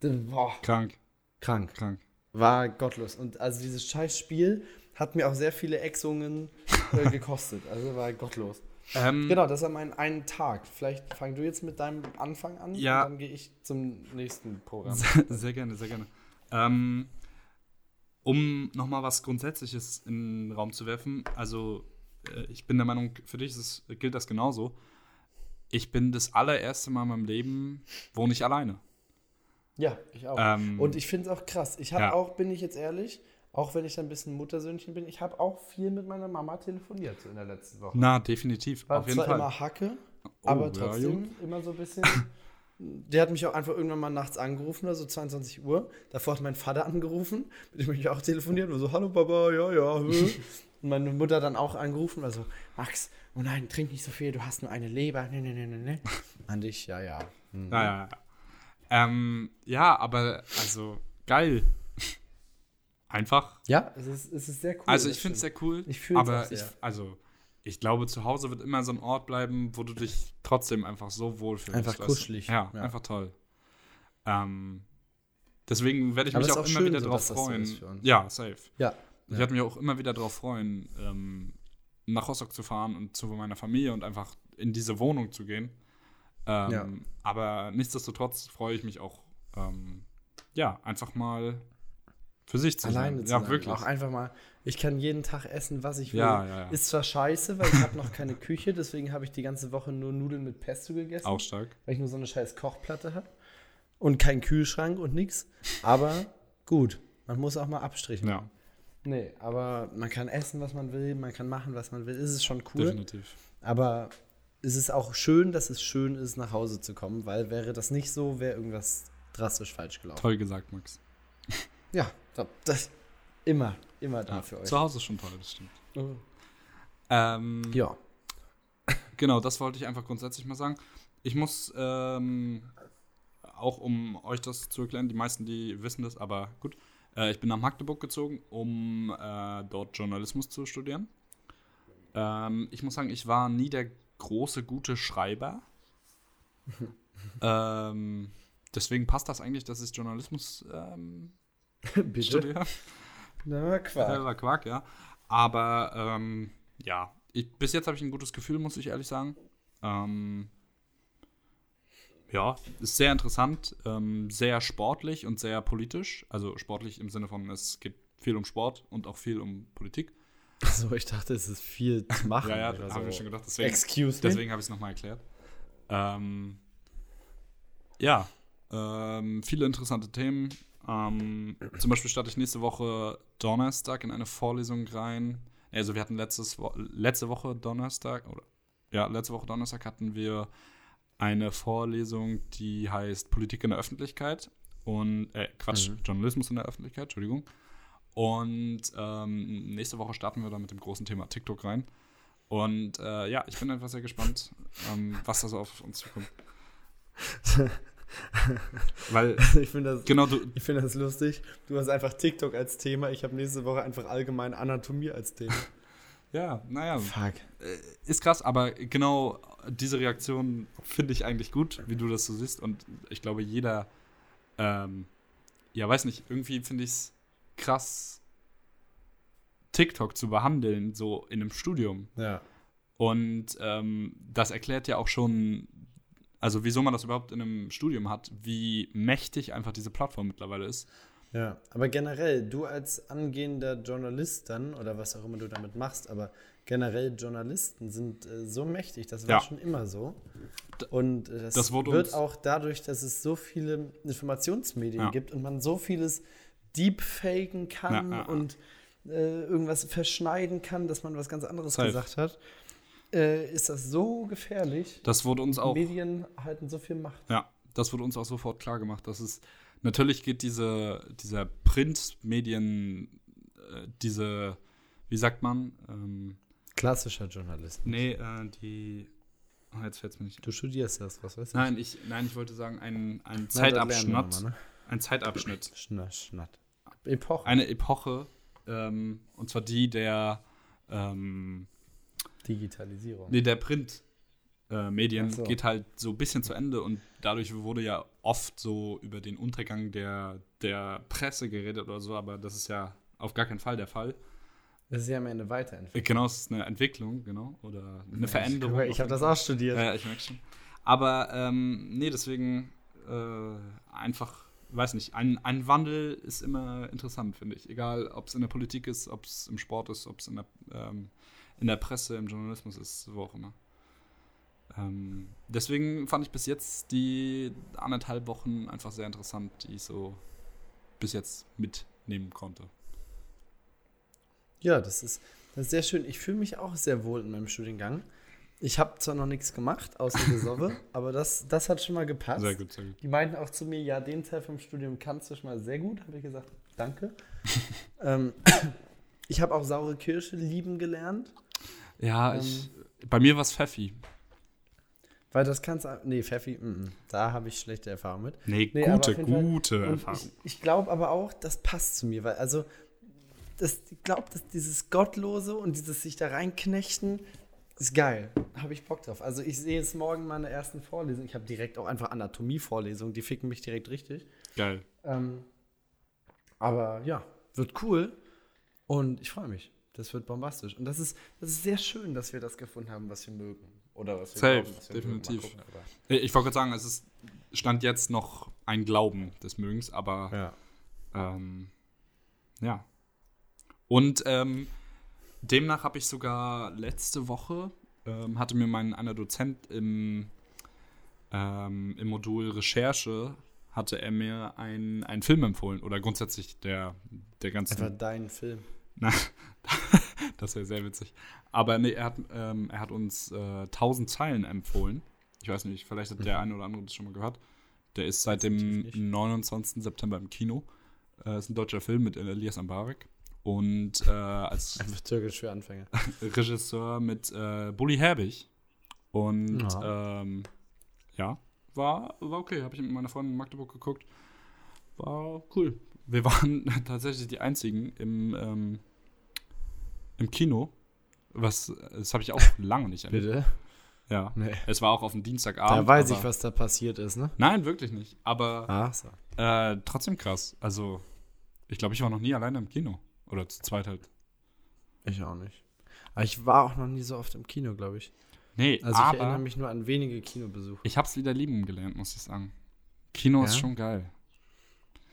boah, krank, krank, krank. war gottlos. Und also dieses scheiß Spiel hat mir auch sehr viele Exungen äh, gekostet, also war gottlos. Ähm, Genau, das war mein einen Tag. Vielleicht fang du jetzt mit deinem Anfang an Ja. und dann gehe ich zum nächsten Programm. Sehr, sehr gerne, sehr gerne. Ähm, um nochmal was Grundsätzliches in den Raum zu werfen, also äh, ich bin der Meinung, für dich ist es, gilt das genauso. Ich bin das allererste Mal in meinem Leben wohne ich alleine. Ja, ich auch. Ähm, und ich finde es auch krass. Ich habe ja. auch, bin ich jetzt ehrlich, auch wenn ich dann ein bisschen Muttersöhnchen bin, ich habe auch viel mit meiner Mama telefoniert so in der letzten Woche. Na, definitiv. War auf jeden zwar Fall. immer Hacke, Oh, aber ja, trotzdem immer so ein bisschen. Der hat mich auch einfach irgendwann mal nachts angerufen, also 22 Uhr. Davor hat mein Vater angerufen, mit dem ich auch telefoniert und so, hallo Papa, ja, ja. hä?" und meine Mutter dann auch angerufen, also, Max, oh nein, trink nicht so viel, du hast nur eine Leber. Nee, nee, nee, nee, nee. Und ich, ja, ja. Hm. Naja. Ähm, ja, aber also geil. Einfach. Ja, es ist, es ist sehr cool. Also ich finde es sehr cool. Ich fühl's aber auch sehr. ich, also ich glaube, zu Hause wird immer so ein Ort bleiben, wo du dich trotzdem einfach so wohlfühlst. Einfach kuschelig, Ja, ja. einfach toll. Ähm, deswegen werde ich Aber mich auch auch immer schön wieder so, drauf dass das so freuen. ist für uns. ja, safe. Ja. Ich Ja. werde mich auch immer wieder darauf freuen, ähm, nach Rostock zu fahren und zu meiner Familie und einfach in diese Wohnung zu gehen. Ähm, Ja. Aber nichtsdestotrotz freue ich mich auch, ähm, ja, einfach mal für sich zu Alleine sein. zu ja, sein. wirklich. Auch einfach mal, ich kann jeden Tag essen, was ich will. Ja, ja, ja. Ist zwar scheiße, weil ich habe noch keine Küche, deswegen habe ich die ganze Woche nur Nudeln mit Pesto gegessen. Auch stark. Weil ich nur so eine scheiß Kochplatte habe. Und keinen Kühlschrank und nix. Aber gut, man muss auch mal Abstriche Ja. Nee, aber man kann essen, was man will, man kann machen, was man will. Es ist schon cool. definitiv. Aber es ist auch schön, dass es schön ist, nach Hause zu kommen, weil wäre das nicht so, wäre irgendwas drastisch falsch gelaufen. Toll gesagt, Max. Ja, das, immer, immer da Ja, für euch. zu Hause ist schon toll, das stimmt. Mhm. Ähm, Ja. Genau, das wollte ich einfach grundsätzlich mal sagen. Ich muss, ähm, auch um euch das zu erklären, die meisten, die wissen das, aber gut. Äh, ich bin nach Magdeburg gezogen, um äh, dort Journalismus zu studieren. Ähm, ich muss sagen, ich war nie der große, gute Schreiber. ähm, deswegen passt das eigentlich, dass ich Journalismus ähm, Bitte. studiere. Na, Quark. Selber Quark, ja. Aber ähm, ja, ich, bis jetzt habe ich ein gutes Gefühl, muss ich ehrlich sagen. Ähm, ja, ist sehr interessant, ähm, sehr sportlich und sehr politisch. Also sportlich im Sinne von, es geht viel um Sport und auch viel um Politik. Also ich dachte, es ist viel zu machen. Ja, ja, Ich war haben so, wir schon gedacht. Deswegen, Excuse me. deswegen habe ich es nochmal erklärt. Ähm, ja, ähm, viele interessante Themen. Ähm, zum Beispiel starte ich nächste Woche Donnerstag in eine Vorlesung rein. Also wir hatten letztes Wo letzte Woche Donnerstag, oder ja, letzte Woche Donnerstag hatten wir eine Vorlesung, die heißt Politik in der Öffentlichkeit und äh, Quatsch, Mhm. Journalismus in der Öffentlichkeit, Entschuldigung. Und ähm, nächste Woche starten wir dann mit dem großen Thema TikTok rein. Und äh, ja, ich bin einfach sehr gespannt, ähm, was da so auf uns zukommt. Weil, ich finde das, genau, du, ich finde das lustig. Du hast einfach TikTok als Thema. Ich habe nächste Woche einfach allgemein Anatomie als Thema. ja, naja, Fuck. ist krass, aber genau diese Reaktion finde ich eigentlich gut, wie du das so siehst. Und ich glaube, jeder, ähm, ja, weiß nicht, irgendwie finde ich es krass, TikTok zu behandeln, so in einem Studium. Ja. Und ähm, das erklärt ja auch schon, also wieso man das überhaupt in einem Studium hat, wie mächtig einfach diese Plattform mittlerweile ist. Ja, aber generell, du als angehender Journalist dann, oder was auch immer du damit machst, aber generell Journalisten sind äh, so mächtig, das war Ja. schon immer so. Und äh, das, das wird uns- auch dadurch, dass es so viele Informationsmedien Ja. gibt und man so vieles deepfaken kann Ja, und äh, irgendwas verschneiden kann, dass man was ganz anderes Safe. gesagt hat, äh, ist das so gefährlich. Das wurde uns auch. Medien halten so viel Macht. Ja, das wurde uns auch sofort klar gemacht, dass es natürlich geht diese, dieser Printmedien, äh, diese, wie sagt man, ähm, Klassischer Journalist. nee, äh, die, oh, jetzt fällt es mir nicht. Du studierst das, was weiß ich. Nein, ich, nein, ich wollte sagen, ein, ein Zeitabschnitt, mal, ne? ein Zeitabschnitt, Schna, schnatt. Epoche. eine Epoche, ähm, und zwar die der, ähm, Digitalisierung. Nee, der Print. Äh, Medien so. geht halt so ein bisschen zu Ende und dadurch wurde ja oft so über den Untergang der, der Presse geredet oder so, aber das ist ja auf gar keinen Fall der Fall. Das ist ja am Ende weiterentwickelt. Äh, Genau, es ist eine Entwicklung, genau, oder eine Veränderung. Ich, ich habe das auch studiert. Ja, ja, ich merke schon. Aber ähm, nee, deswegen äh, einfach, weiß nicht, ein, ein Wandel ist immer interessant, finde ich. Egal, ob es in der Politik ist, ob es im Sport ist, ob es in der, ähm, in der Presse, im Journalismus ist, wo auch immer. Ähm, deswegen fand ich bis jetzt die anderthalb Wochen einfach sehr interessant, die ich so bis jetzt mitnehmen konnte. Ja, das ist, das ist sehr schön. Ich fühle mich auch sehr wohl in meinem Studiengang. Ich habe zwar noch nichts gemacht, außer Gesobbe, aber das, das hat schon mal gepasst. Sehr gut, sehr gut. Die meinten auch zu mir, ja, den Teil vom Studium kannst du schon mal sehr gut. Habe ich gesagt, danke. ähm, ich habe auch saure Kirsche lieben gelernt, Ja, Ähm, ich, bei mir war es Pfeffi. weil das kannst du. Nee, Pfeffi, mm, da habe ich schlechte Erfahrungen mit. Nee, Nee, gute, Fall- gute Und Erfahrung. ich, ich glaube aber auch, das passt zu mir, weil also das, ich glaube, dass dieses Gottlose und dieses sich da reinknechten ist geil. Habe ich Bock drauf. Also ich sehe jetzt morgen meine ersten Vorlesungen. Ich habe direkt auch einfach Anatomie-Vorlesungen, die ficken mich direkt richtig. Geil. Ähm, aber ja, wird cool und ich freue mich. Das wird bombastisch. Und das ist, das ist sehr schön, dass wir das gefunden haben, was wir mögen. Oder was wir Safe, glauben, was wir definitiv. gucken, Ich wollte gerade sagen, es ist stand jetzt noch ein Glauben des Mögens, aber ja. ähm, ja. Und ähm, demnach habe ich sogar letzte Woche ähm, hatte mir mein einer Dozent im, ähm, im Modul Recherche hatte er mir ein- einen Film empfohlen oder grundsätzlich der der ganzen Einfach dein Film. Na, das wäre sehr witzig. Aber nee, er hat, ähm, er hat uns äh, 1000 Zeilen empfohlen. Ich weiß nicht, vielleicht hat der eine oder andere das schon mal gehört. Der ist seit dem Definitiv nicht. 29. September im Kino. Äh, ist ein deutscher Film mit Elias Ambarek. Und äh, als Einfach türkisch für Anfänger. Regisseur mit äh, Bully Herbig. Und Ja. ähm, ja, war, war okay. Habe ich mit meiner Freundin in Magdeburg geguckt. War cool. Wir waren tatsächlich die einzigen im, ähm, im Kino. Was, das habe ich auch lange nicht erlebt. Bitte? Ja. Nee. Es war auch auf dem Dienstagabend. Da weiß ich, was da passiert ist, ne? Nein, wirklich nicht. Aber Ach so. äh, trotzdem krass. Also, ich glaube, ich war noch nie alleine im Kino. Oder zu zweit halt. Ich auch nicht. Aber ich war auch noch nie so oft im Kino, glaube ich. Nee, Also ich erinnere mich nur an wenige Kinobesuche. ich hab's wieder lieben gelernt, muss ich sagen. Kino ist Ja? schon geil.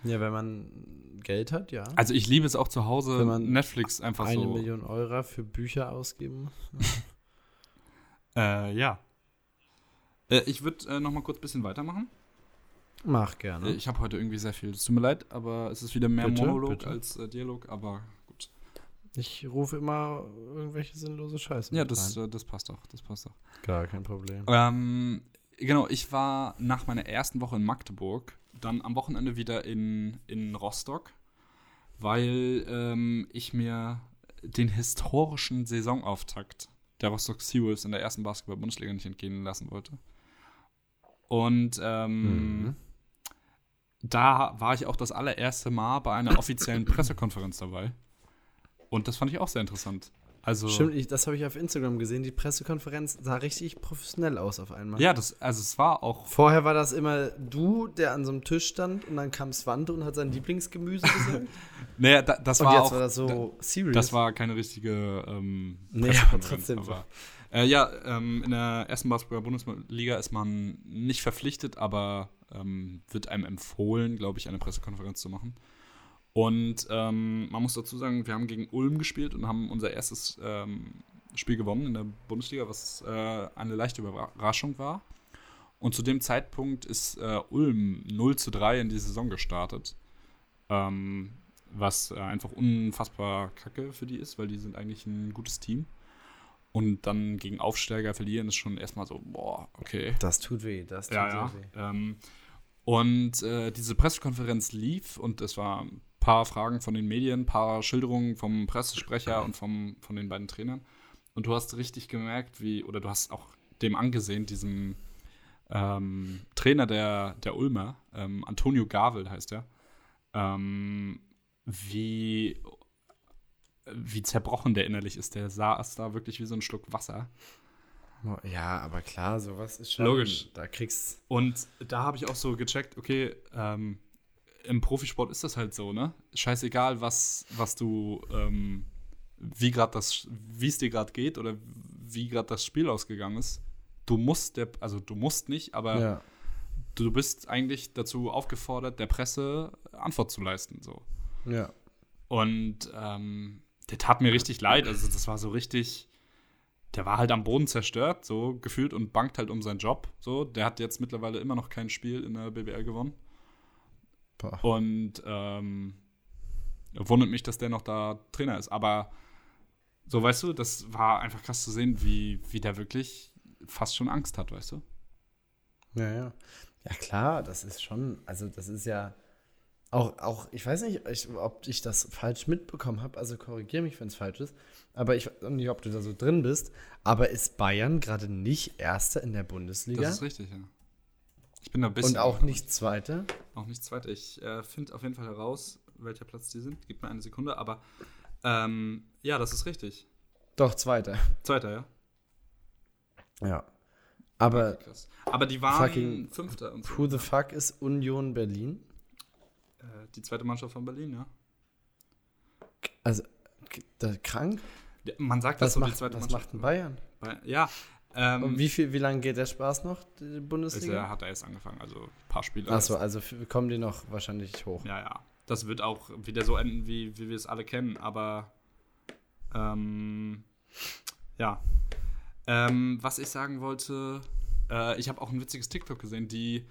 Ja, wenn man Geld hat, ja. Also ich liebe es auch zu Hause, Wenn man Netflix einfach Eine so. Million Euro für Bücher ausgeben muss. Äh, ja. Äh, ich würde äh, noch mal kurz ein bisschen weitermachen. Mach Äh, gerne. Ich habe heute irgendwie sehr viel. Es tut mir leid, aber es ist wieder mehr Bitte, Monolog bitte. als äh, Dialog, aber gut. Ich rufe immer irgendwelche sinnlose Scheiße. Ja, das, äh, das passt auch. Das passt auch. Gar kein Problem. Ähm, genau, ich war nach meiner ersten Woche in Magdeburg, dann am Wochenende wieder in, in Rostock, weil ähm, ich mir den historischen Saisonauftakt der Rostock Seawolves in der ersten Basketball-Bundesliga nicht entgehen lassen wollte. Und ähm, Mhm. da war ich auch das allererste Mal bei einer offiziellen Pressekonferenz dabei. Und das fand ich auch sehr interessant. Also, Stimmt, ich, das habe ich auf Instagram gesehen. Die Pressekonferenz sah richtig professionell aus auf einmal. ja, das, also es war auch Vorher war das immer du, der an so einem Tisch stand und dann kam Swante und hat sein Lieblingsgemüse gesagt. Naja, da, das und war jetzt auch. war das so serious. Das war keine richtige ähm, aber trotzdem. aber, äh, ja, ähm, in der ersten Basketballer Bundesliga ist man nicht verpflichtet, aber ähm, wird einem empfohlen, glaube ich, eine Pressekonferenz zu machen. Und ähm, man muss dazu sagen, wir haben gegen Ulm gespielt und haben unser erstes ähm, Spiel gewonnen in der Bundesliga, was äh, eine leichte Überraschung war. Und zu dem Zeitpunkt ist äh, Ulm 0 zu 3 in die Saison gestartet. Ähm, was äh, einfach unfassbar kacke für die ist, weil die sind eigentlich ein gutes Team. Und dann gegen Aufsteiger verlieren ist schon erstmal so, boah, okay. Das tut weh, das tut Ja, ja. weh. Ähm, und äh, diese Pressekonferenz lief und es war paar Fragen von den Medien, ein paar Schilderungen vom Pressesprecher und vom, von den beiden Trainern. Und du hast richtig gemerkt, wie, oder du hast auch dem angesehen, diesem ähm, Trainer der, der Ulmer, ähm, Antonio Gavel heißt er, ähm, wie, wie zerbrochen der innerlich ist. Der saß da wirklich wie so ein Schluck Wasser. Ja, aber klar, sowas ist schon. Logisch. Da kriegst Und da habe ich auch so gecheckt, okay, ähm, im Profisport ist das halt so, ne? Scheißegal, was, was du, ähm, wie gerade das, wie es dir gerade geht oder wie gerade das Spiel ausgegangen ist. Du musst der, also du musst nicht, aber ja. du bist eigentlich dazu aufgefordert, der Presse Antwort zu leisten, so. Ja. Und ähm, der tat mir richtig leid. Also das war so richtig. Der war halt am Boden zerstört, so gefühlt und bangt halt um seinen Job. So, der hat jetzt mittlerweile immer noch kein Spiel in der BBL gewonnen. Boah. Und ähm, wundert mich, dass der noch da Trainer ist. Aber so, weißt du, das war einfach krass zu sehen, wie, wie der wirklich fast schon Angst hat, weißt du? Ja, ja. Ja, klar, das ist schon, also das ist ja auch, auch ich weiß nicht, ich, ob ich das falsch mitbekommen habe, also korrigiere mich, wenn es falsch ist, aber ich weiß nicht, ob du da so drin bist, aber ist Bayern gerade nicht Erster in der Bundesliga Das ist richtig, ja. Ich bin da ein bisschen. und auch nicht Zweiter? Auch nicht zweiter. Ich äh, finde auf jeden Fall heraus, welcher Platz die sind. Gib mir eine Sekunde, aber ähm, ja, das ist richtig. Doch, Zweiter. Zweiter, ja. Ja. Aber Krass. Aber die waren Fucking Fünfter und so. who the fuck ist Union Berlin? Äh, die zweite Mannschaft von Berlin, ja. Also, da, krank? Man sagt Was das so, die macht, zweite was Mannschaft. macht denn Bayern? Bei- Ja, ähm, Und wie, viel, wie lange geht der Spaß noch, die Bundesliga? ja, hat er erst angefangen, also ein paar Spiele. Achso, also kommen die noch wahrscheinlich hoch. Ja, ja. Das wird auch wieder so enden, wie, wie wir es alle kennen, aber ähm, ja. Ähm, was ich sagen wollte, äh, ich habe auch ein witziges TikTok gesehen, die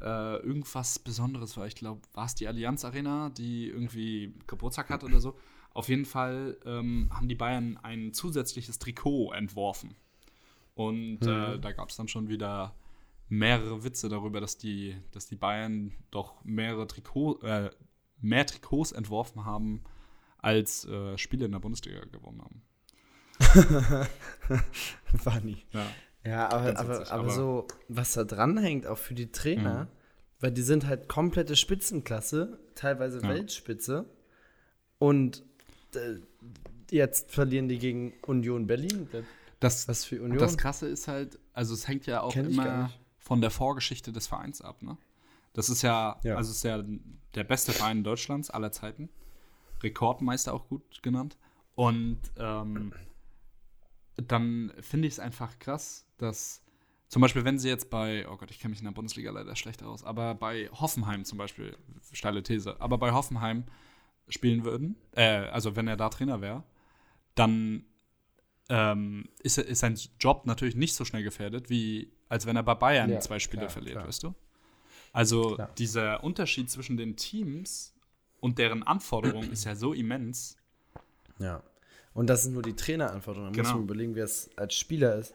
äh, irgendwas Besonderes war. Ich glaube, war es die Allianz Arena, die irgendwie Geburtstag hat oder so. Auf jeden Fall ähm, haben die Bayern ein zusätzliches Trikot entworfen. Und äh, da gab es dann schon wieder mehrere Witze darüber, dass die, dass die Bayern doch mehrere Trikot, äh, mehr Trikots entworfen haben, als äh, Spiele in der Bundesliga gewonnen haben. Funny. Ja. Ja, aber, aber, aber aber- so, was da dranhängt, auch für die Trainer, weil die sind halt komplette Spitzenklasse, teilweise Ja. Weltspitze. Und äh, jetzt verlieren die gegen Union Berlin. Das, Was für Union? das Krasse ist halt, also es hängt ja auch immer von der Vorgeschichte des Vereins ab, ne? Das ist ja, Ja. also es ist ja der beste Verein Deutschlands aller Zeiten. Rekordmeister auch gut genannt. Und ähm, dann finde ich es einfach krass, dass zum Beispiel, wenn sie jetzt bei, oh Gott, ich kenne mich in der Bundesliga leider schlecht aus, aber bei Hoffenheim zum Beispiel, steile These, aber bei Hoffenheim spielen würden, äh, also wenn er da Trainer wäre, dann ähm, ist, ist sein Job natürlich nicht so schnell gefährdet, wie als wenn er bei Bayern Ja, zwei Spiele klar, verliert, klar. weißt du? Also Klar. dieser Unterschied zwischen den Teams und deren Anforderungen ist ja so immens. Ja. Und das sind nur die Traineranforderungen. Da muss Genau. man überlegen, wie es als Spieler ist.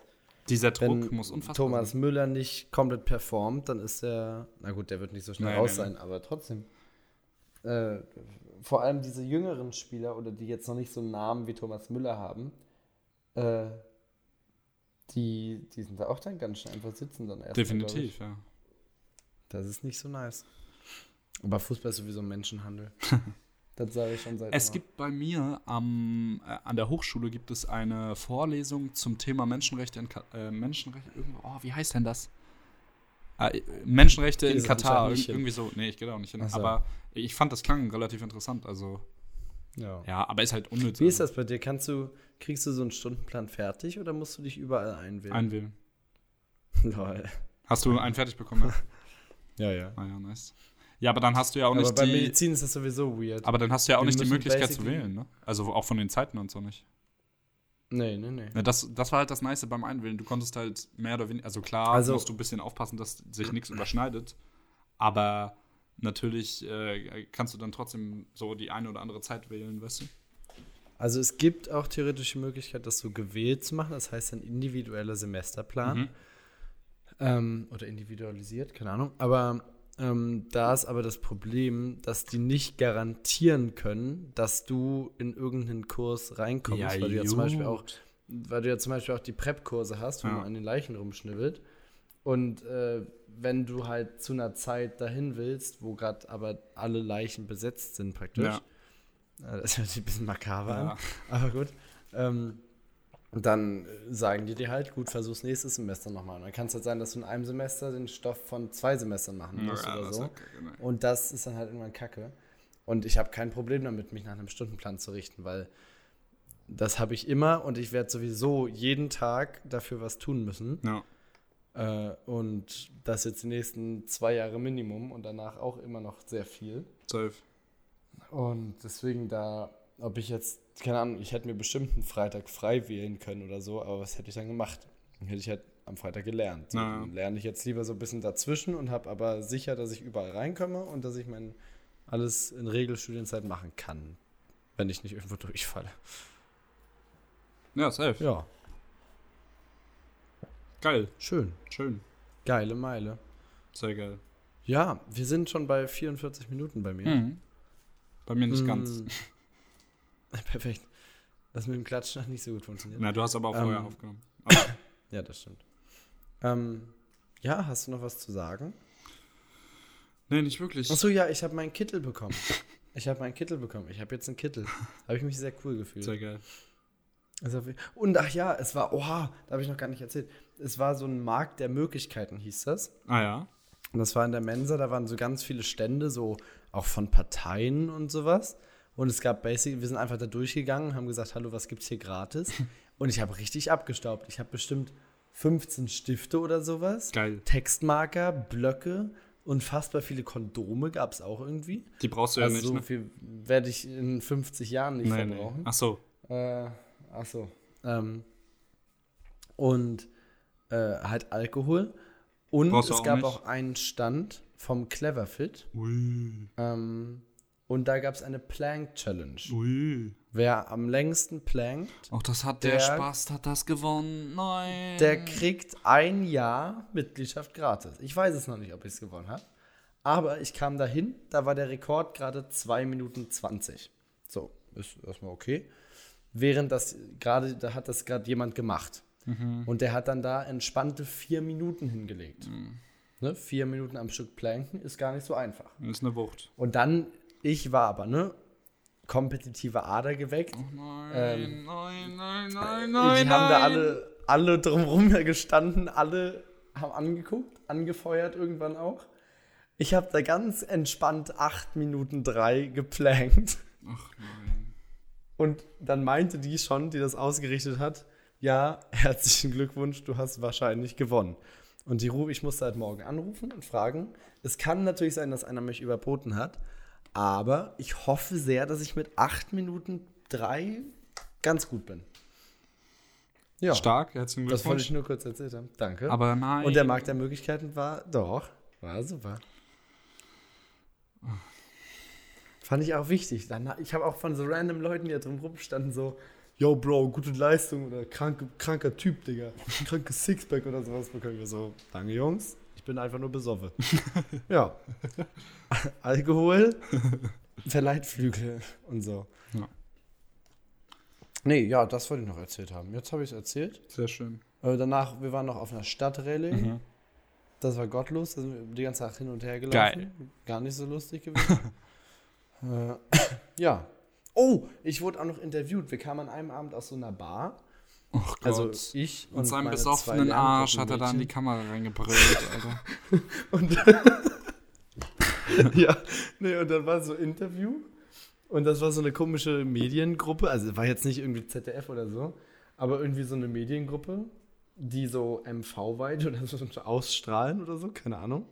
Dieser Druck Wenn muss unfassbar Thomas sein. Müller nicht komplett performt, dann ist er, na gut, der wird nicht so schnell Nee, raus nee. sein, aber trotzdem. Äh, vor allem diese jüngeren Spieler oder die jetzt noch nicht so einen Namen wie Thomas Müller haben, äh, die, die sind da auch dann ganz schnell einfach sitzen dann erst. Definitiv, ja. Das ist nicht so nice. Aber Fußball ist sowieso ein Menschenhandel. das sage ich schon seit Es immer. gibt bei mir am, äh, an der Hochschule gibt es eine Vorlesung zum Thema Menschenrechte in Ka äh, Menschenrechte irgendwo, oh, wie heißt denn das? Äh, Menschenrechte in Katar, irgendwie so. Nee, ich gehe da auch nicht hin. So. Aber ich fand das klang relativ interessant, also ja. ja, aber ist halt unnütz. Wie ist also. das bei dir? Kannst du, kriegst du so einen Stundenplan fertig oder musst du dich überall einwählen? Einwählen. Lol. Hast du einen fertig bekommen? Ja, ja. Ja, ah, ja, nice. Ja, aber dann hast du ja auch Aber nicht bei die Medizin ist das sowieso weird. aber dann hast du ja auch Wir nicht die Möglichkeit zu wählen, ne? Also auch von den Zeiten und so nicht. nee, nee, nee. Ja, das, das war halt das Nice beim Einwählen. Du konntest halt mehr oder weniger, also klar, Also- musst du ein bisschen aufpassen, dass sich nichts überschneidet. Aber natürlich äh, kannst du dann trotzdem so die eine oder andere Zeit wählen, weißt du? Also es gibt auch theoretisch die Möglichkeit, das so gewählt zu machen. Das heißt ein individueller Semesterplan. Mhm. Ähm, oder individualisiert, keine Ahnung. Aber ähm, da ist aber das Problem, dass die nicht garantieren können, dass du in irgendeinen Kurs reinkommst, weil du ja zum Beispiel auch, weil du ja zum Beispiel auch die Prep-Kurse hast, wo Ja. man an den Leichen rumschnibbelt. Und äh, wenn du halt zu einer Zeit dahin willst, wo gerade aber alle Leichen besetzt sind praktisch, Ja. äh, das hört sich ein bisschen makaber Ja. an, aber gut, ähm, dann sagen die dir halt, gut, versuch's nächstes Semester nochmal. Und dann kann es halt sein, dass du in einem Semester den Stoff von zwei Semestern machen musst Ja, oder so. ist kacke, ne? Und das ist dann halt irgendwann kacke. Und ich habe kein Problem damit, mich nach einem Stundenplan zu richten, weil das habe ich immer und ich werde sowieso jeden Tag dafür was tun müssen. Ja. Äh, und das jetzt die nächsten zwei Jahre Minimum und danach auch immer noch sehr viel. Safe. Und deswegen da, ob ich jetzt, keine Ahnung, ich hätte mir bestimmt einen Freitag frei wählen können oder so, aber was hätte ich dann gemacht? Dann hätte ich halt am Freitag gelernt. So, Na. Dann lerne ich jetzt lieber so ein bisschen dazwischen und habe aber sicher, dass ich überall reinkomme und dass ich mein alles in Regelstudienzeit machen kann, wenn ich nicht irgendwo durchfalle. Ja, safe. Ja, Geil. schön. Schön. Geile Meile. Sehr geil. Ja, wir sind schon bei 44 Minuten bei mir. Mhm. Bei mir nicht ganz. Mm. Perfekt. Das mit dem Klatschen hat nicht so gut funktioniert. Na, du hast aber auch Ähm. vorher aufgenommen. Aber, Ja, das stimmt. Ähm, ja, hast du noch was zu sagen? nee, nicht wirklich. Achso, ja, ich habe meinen Kittel bekommen. Ich habe meinen Kittel bekommen. Ich habe jetzt einen Kittel. Habe ich mich sehr cool gefühlt. Sehr geil. Also, und ach ja, es war, oha, da habe ich noch gar nicht erzählt. Es war so ein Markt der Möglichkeiten, hieß das. Ah ja. Und das war in der Mensa, da waren so ganz viele Stände, so auch von Parteien und sowas. Und es gab basic, wir sind einfach da durchgegangen, haben gesagt, hallo, was gibt's hier gratis? Und ich habe richtig abgestaubt. Ich habe bestimmt 15 Stifte oder sowas. Geil. Textmarker, Blöcke, unfassbar viele Kondome gab es auch irgendwie. Die brauchst du ja also nicht, so ne? viel werde ich in 50 Jahren nicht Nee, nee. verbrauchen. Ach so. Äh, ach so. Ähm, und äh, halt Alkohol. Und Brauchst es auch gab nicht? auch einen Stand vom Cleverfit. Ui. Ähm, und da gab es eine Plank Challenge. Ui. Wer am längsten plankt, Auch das hat der, Der- Spaß, hat das gewonnen. Nein. der kriegt ein Jahr Mitgliedschaft gratis. Ich weiß es noch nicht, ob ich es gewonnen habe. Aber ich kam dahin, da war der Rekord gerade 2 Minuten 20. So, ist erstmal okay. Während das gerade, da hat das gerade jemand gemacht. Und der hat dann da entspannte vier Minuten hingelegt. Ne, vier Minuten am Stück planken ist gar nicht so einfach. Das ist eine Wucht. Und dann, ich war aber, ne, kompetitive Ader geweckt. Nein, Ähm, nein, nein, nein, die nein. haben da alle, alle drumherum gestanden, alle haben angeguckt, angefeuert irgendwann auch. Ich habe da ganz entspannt 8 Minuten 3 geplankt. Ach nein. Und dann meinte die schon, die das ausgerichtet hat, ja, herzlichen Glückwunsch, du hast wahrscheinlich gewonnen. Und die Ruhe, ich musste halt morgen anrufen und fragen. Es kann natürlich sein, dass einer mich überboten hat, aber ich hoffe sehr, dass ich mit 8 Minuten 3 ganz gut bin. Ja, Stark, herzlichen das wollte Glückwunsch. ich nur kurz erzählt haben. Danke. Aber nein. und der Markt der Möglichkeiten war, doch, war super. Fand ich auch wichtig. Dann, ich habe auch von so random Leuten, die da drum rumstanden, so, yo Bro, gute Leistung oder kranke, kranker Typ, Digga. Krankes Sixpack oder sowas bekommen wir so. Danke, Jungs. Ich bin einfach nur besoffen. ja. Alkohol verleiht Flügel und so. Ja. Nee, ja, das wollte ich noch erzählt haben. Jetzt habe ich es erzählt. Sehr schön. Äh, danach, wir waren noch auf einer Stadtrallye. Mhm. Das war gottlos. Da sind wir die ganze Zeit hin und her gelaufen. Geil. Gar nicht so lustig gewesen. Äh, ja. Oh, ich wurde auch noch interviewt. Wir kamen an einem Abend aus so einer Bar. Oh Gott. Also ich und Mit seinem besoffenen Arsch hat er da in die. Kamera reingebrüllt, Alter. Und ja, nee, und dann war so Interview. Und das war so eine komische Mediengruppe. Also war jetzt nicht irgendwie ZDF oder so, aber irgendwie so eine Mediengruppe, die so MV-weit oder so ausstrahlen oder so, keine Ahnung.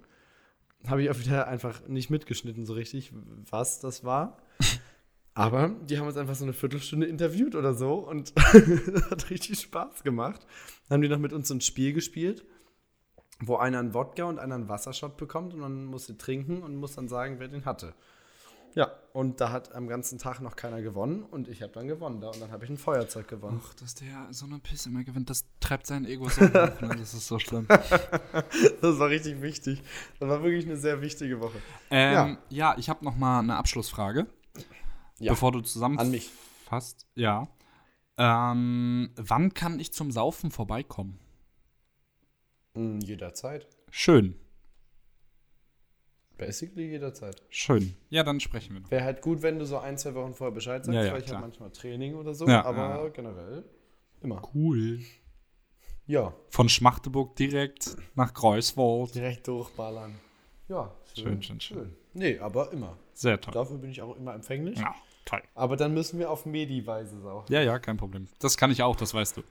Habe ich auch wieder einfach nicht mitgeschnitten so richtig, was das war. Aber die haben uns einfach so eine Viertelstunde interviewt oder so und hat richtig Spaß gemacht. Dann haben die noch mit uns so ein Spiel gespielt wo einer einen Wodka und einer einen Wassershot bekommt und man musste trinken und muss dann sagen, wer den hatte. Ja, und da hat am ganzen Tag noch keiner gewonnen und ich habe dann gewonnen da und dann habe ich ein Feuerzeug gewonnen. Ach, dass der so eine Pisse immer gewinnt, das treibt sein Ego so hoch, ne? Das ist so schlimm. Das war richtig wichtig. Das war wirklich eine sehr wichtige Woche. Ähm, ja. ich habe noch mal eine Abschlussfrage, Ja, bevor du zusammen an mich. fasst. Ja. Ähm, wann kann ich zum Saufen vorbeikommen? Mm, Jederzeit. Schön, Basically jederzeit. schön. Ja, dann sprechen wir noch. Wäre halt gut, wenn du so ein, zwei Wochen vorher Bescheid sagst, Ja, ja, weil ich habe manchmal Training oder so, Ja, aber ja. generell immer. Cool. Ja, Von Schmachteburg direkt nach Greifswald. direkt durchballern. Ja, Schön, schön, schön. Nee, aber immer. Sehr toll. Dafür bin ich auch immer empfänglich. Ja, toll. Aber dann müssen wir auf Medi-Weise saufen. Ja, ja, kein Problem. Das kann ich auch, das weißt du.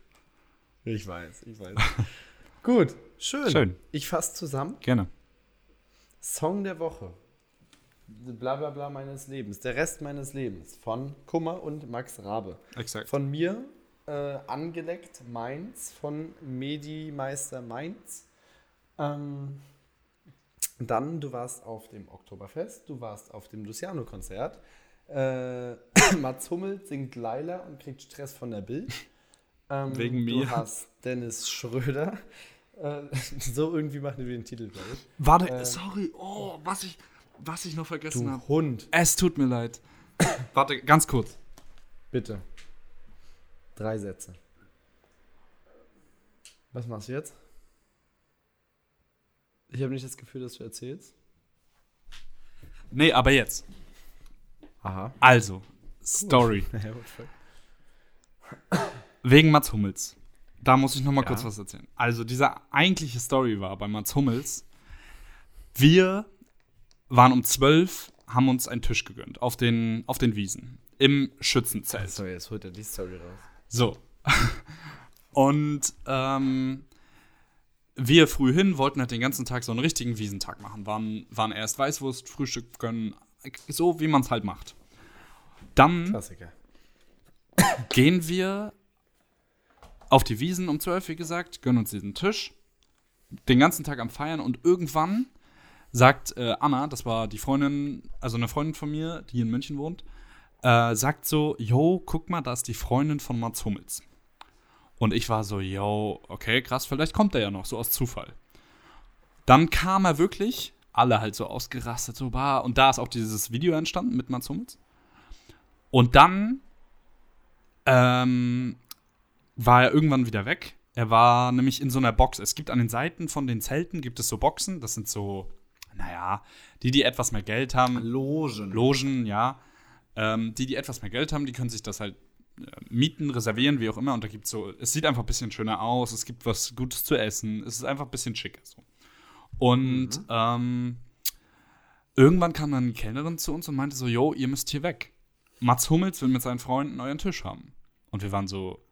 Ich weiß, ich weiß. Gut, schön. Schön. Ich fasse zusammen. Gerne. Song der Woche. Bla bla bla meines Lebens. Der Rest meines Lebens. Von Kummer und Max Rabe. Exakt. Von mir äh, angeleckt Mainz. Von Medi-Meister Mainz. Ähm, dann, du warst auf dem Oktoberfest. Du warst auf dem Luciano-Konzert. Äh, Mats Hummel singt Laila und kriegt Stress von der Bild. Ähm, Wegen Du mir. hast Dennis Schröder. Äh, so irgendwie machen wir den Titel, glaube ich. Warte, Ähm, sorry. Oh, was ich, was ich noch vergessen habe. Hund. Es tut mir leid. Warte, ganz kurz. Bitte. Drei Sätze. Was machst du jetzt? Ich habe nicht das Gefühl, dass du erzählst. Nee, aber jetzt. Aha. Also, Story. Wegen Mats Hummels. Da muss ich noch mal Ja. kurz was erzählen. Also, diese eigentliche Story war bei Mats Hummels. Wir waren um 12, haben uns einen Tisch gegönnt auf den, auf den Wiesen im Schützenzelt. So, jetzt holt er die Story raus. So. Und ähm, wir früh hin wollten halt den ganzen Tag so einen richtigen Wiesentag machen. Waren, waren erst Weißwurst, Frühstück gönnen, so wie man es halt macht. Dann Klassiker. gehen wir auf die Wiesen um 12, wie gesagt, gönnen uns diesen Tisch, den ganzen Tag am Feiern und irgendwann sagt äh, Anna, das war die Freundin, also eine Freundin von mir, die in München wohnt, äh, sagt so, yo, guck mal, da ist die Freundin von Mats Hummels. Und ich war so, yo, okay, krass, vielleicht kommt er ja noch, so aus Zufall. Dann kam er wirklich, alle halt so ausgerastet, so, bah, und da ist auch dieses Video entstanden mit Mats Hummels. Und dann ähm, war er irgendwann wieder weg. Er war nämlich in so einer Box. Es gibt an den Seiten von den Zelten gibt es so Boxen. Das sind so, naja, die, die etwas mehr Geld haben. Logen. Logen, ja. Ähm, die, die etwas mehr Geld haben, die können sich das halt äh, mieten, reservieren, wie auch immer. Und da gibt es so, es sieht einfach ein bisschen schöner aus, es gibt was Gutes zu essen, es ist einfach ein bisschen schicker so. Und ähm, irgendwann kam dann eine Kellnerin zu uns und meinte so, yo, ihr müsst hier weg. Mats Hummels will mit seinen Freunden euren Tisch haben. Und wir waren so,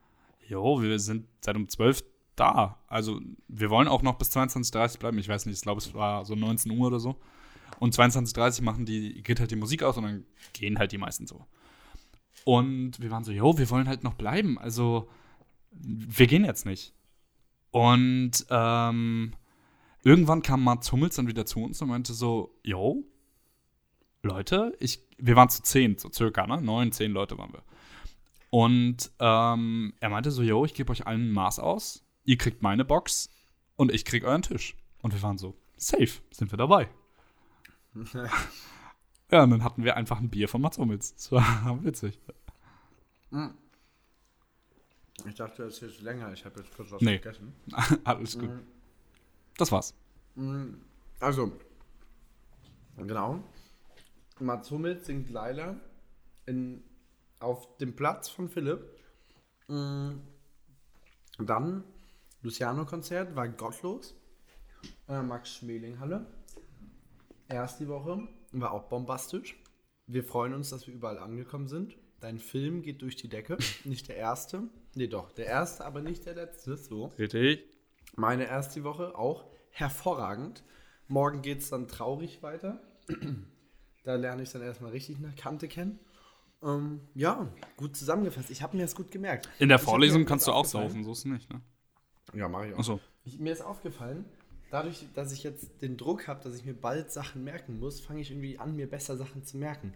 jo, wir sind seit um 12 da. Also wir wollen auch noch bis 22.30 bleiben. Ich weiß nicht, ich glaube, es war so 19 Uhr oder so. Und 22.30 machen die, geht halt die Musik aus und dann gehen halt die meisten so. Und wir waren so, jo, wir wollen halt noch bleiben. Also wir gehen jetzt nicht. Und ähm, irgendwann kam Mats Hummels dann wieder zu uns und meinte so, yo, Leute, ich, wir waren zu zehn, so circa, ne? Neun, zehn Leute waren wir. Und ähm, er meinte so, yo, ich gebe euch allen ein Maß aus, ihr kriegt meine Box und ich krieg euren Tisch. Und wir waren so, safe, sind wir dabei. ja, und dann hatten wir einfach ein Bier von Mats Hummels. Das war witzig. Ich dachte, das ist länger. Ich habe jetzt kurz was Nee. vergessen. Alles gut. Das war's. Also, genau. Mats Hummels singt Laila in, auf dem Platz von Philipp. Mm, Dann Luciano-Konzert war gottlos. Äh, Max Schmeling-Halle. Erst die Woche war auch bombastisch. Wir freuen uns, dass wir überall angekommen sind. Dein Film geht durch die Decke. Nicht der erste. Nee, doch, der erste, aber nicht der letzte. So. Richtig. Meine erste Woche auch hervorragend. Morgen geht es dann traurig weiter. da lerne ich dann erstmal richtig eine Kante kennen. Ähm, ja, gut zusammengefasst. Ich habe mir das gut gemerkt. In der Vorlesung kannst du auch saufen, so ist es nicht, ne? Ja, mache ich auch. Achso. Ich, mir ist aufgefallen, dadurch, dass ich jetzt den Druck habe, dass ich mir bald Sachen merken muss, fange ich irgendwie an, mir besser Sachen zu merken.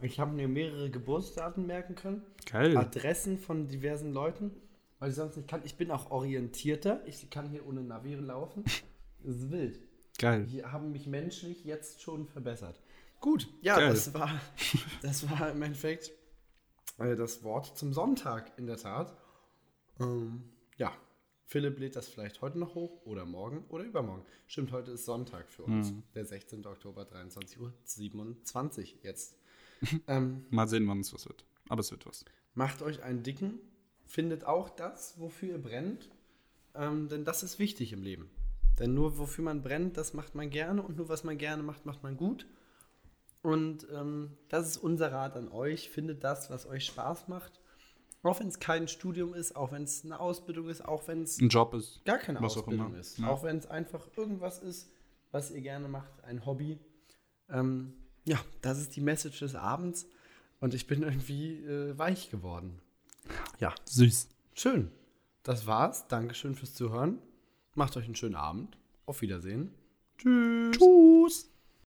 Ich habe mir mehrere Geburtsdaten merken können, Geil. Adressen von diversen Leuten, weil ich sonst nicht kann. Ich bin auch orientierter. Ich kann hier ohne Navi laufen. Das ist wild. Geil. Die haben mich menschlich jetzt schon verbessert. Gut, ja, Geil. das war, das war im Endeffekt äh, das Wort zum Sonntag, in der Tat. Ähm, ja, Philipp lädt das vielleicht heute noch hoch oder morgen oder übermorgen. Stimmt, heute ist Sonntag für uns, der 16. Oktober, 23 Uhr 27 jetzt. ähm, Mal sehen, wann es was wird. Aber es wird was. Macht euch einen dicken, findet auch das, wofür ihr brennt, ähm, denn das ist wichtig im Leben. Denn nur wofür man brennt, das macht man gerne und nur was man gerne macht, macht man gut. Und ähm, das ist unser Rat an euch. Findet das, was euch Spaß macht. Auch wenn es kein Studium ist, auch wenn es eine Ausbildung ist, auch wenn es Ein Job ist. gar keine auch Ausbildung immer. ist. Ja. Auch wenn es einfach irgendwas ist, was ihr gerne macht, ein Hobby. Ähm, ja, das ist die Message des Abends und ich bin irgendwie äh, weich geworden. Ja, Süß. schön. Das war's. Dankeschön fürs Zuhören. Macht euch einen schönen Abend. Auf Wiedersehen. Tschüss. Tschüss.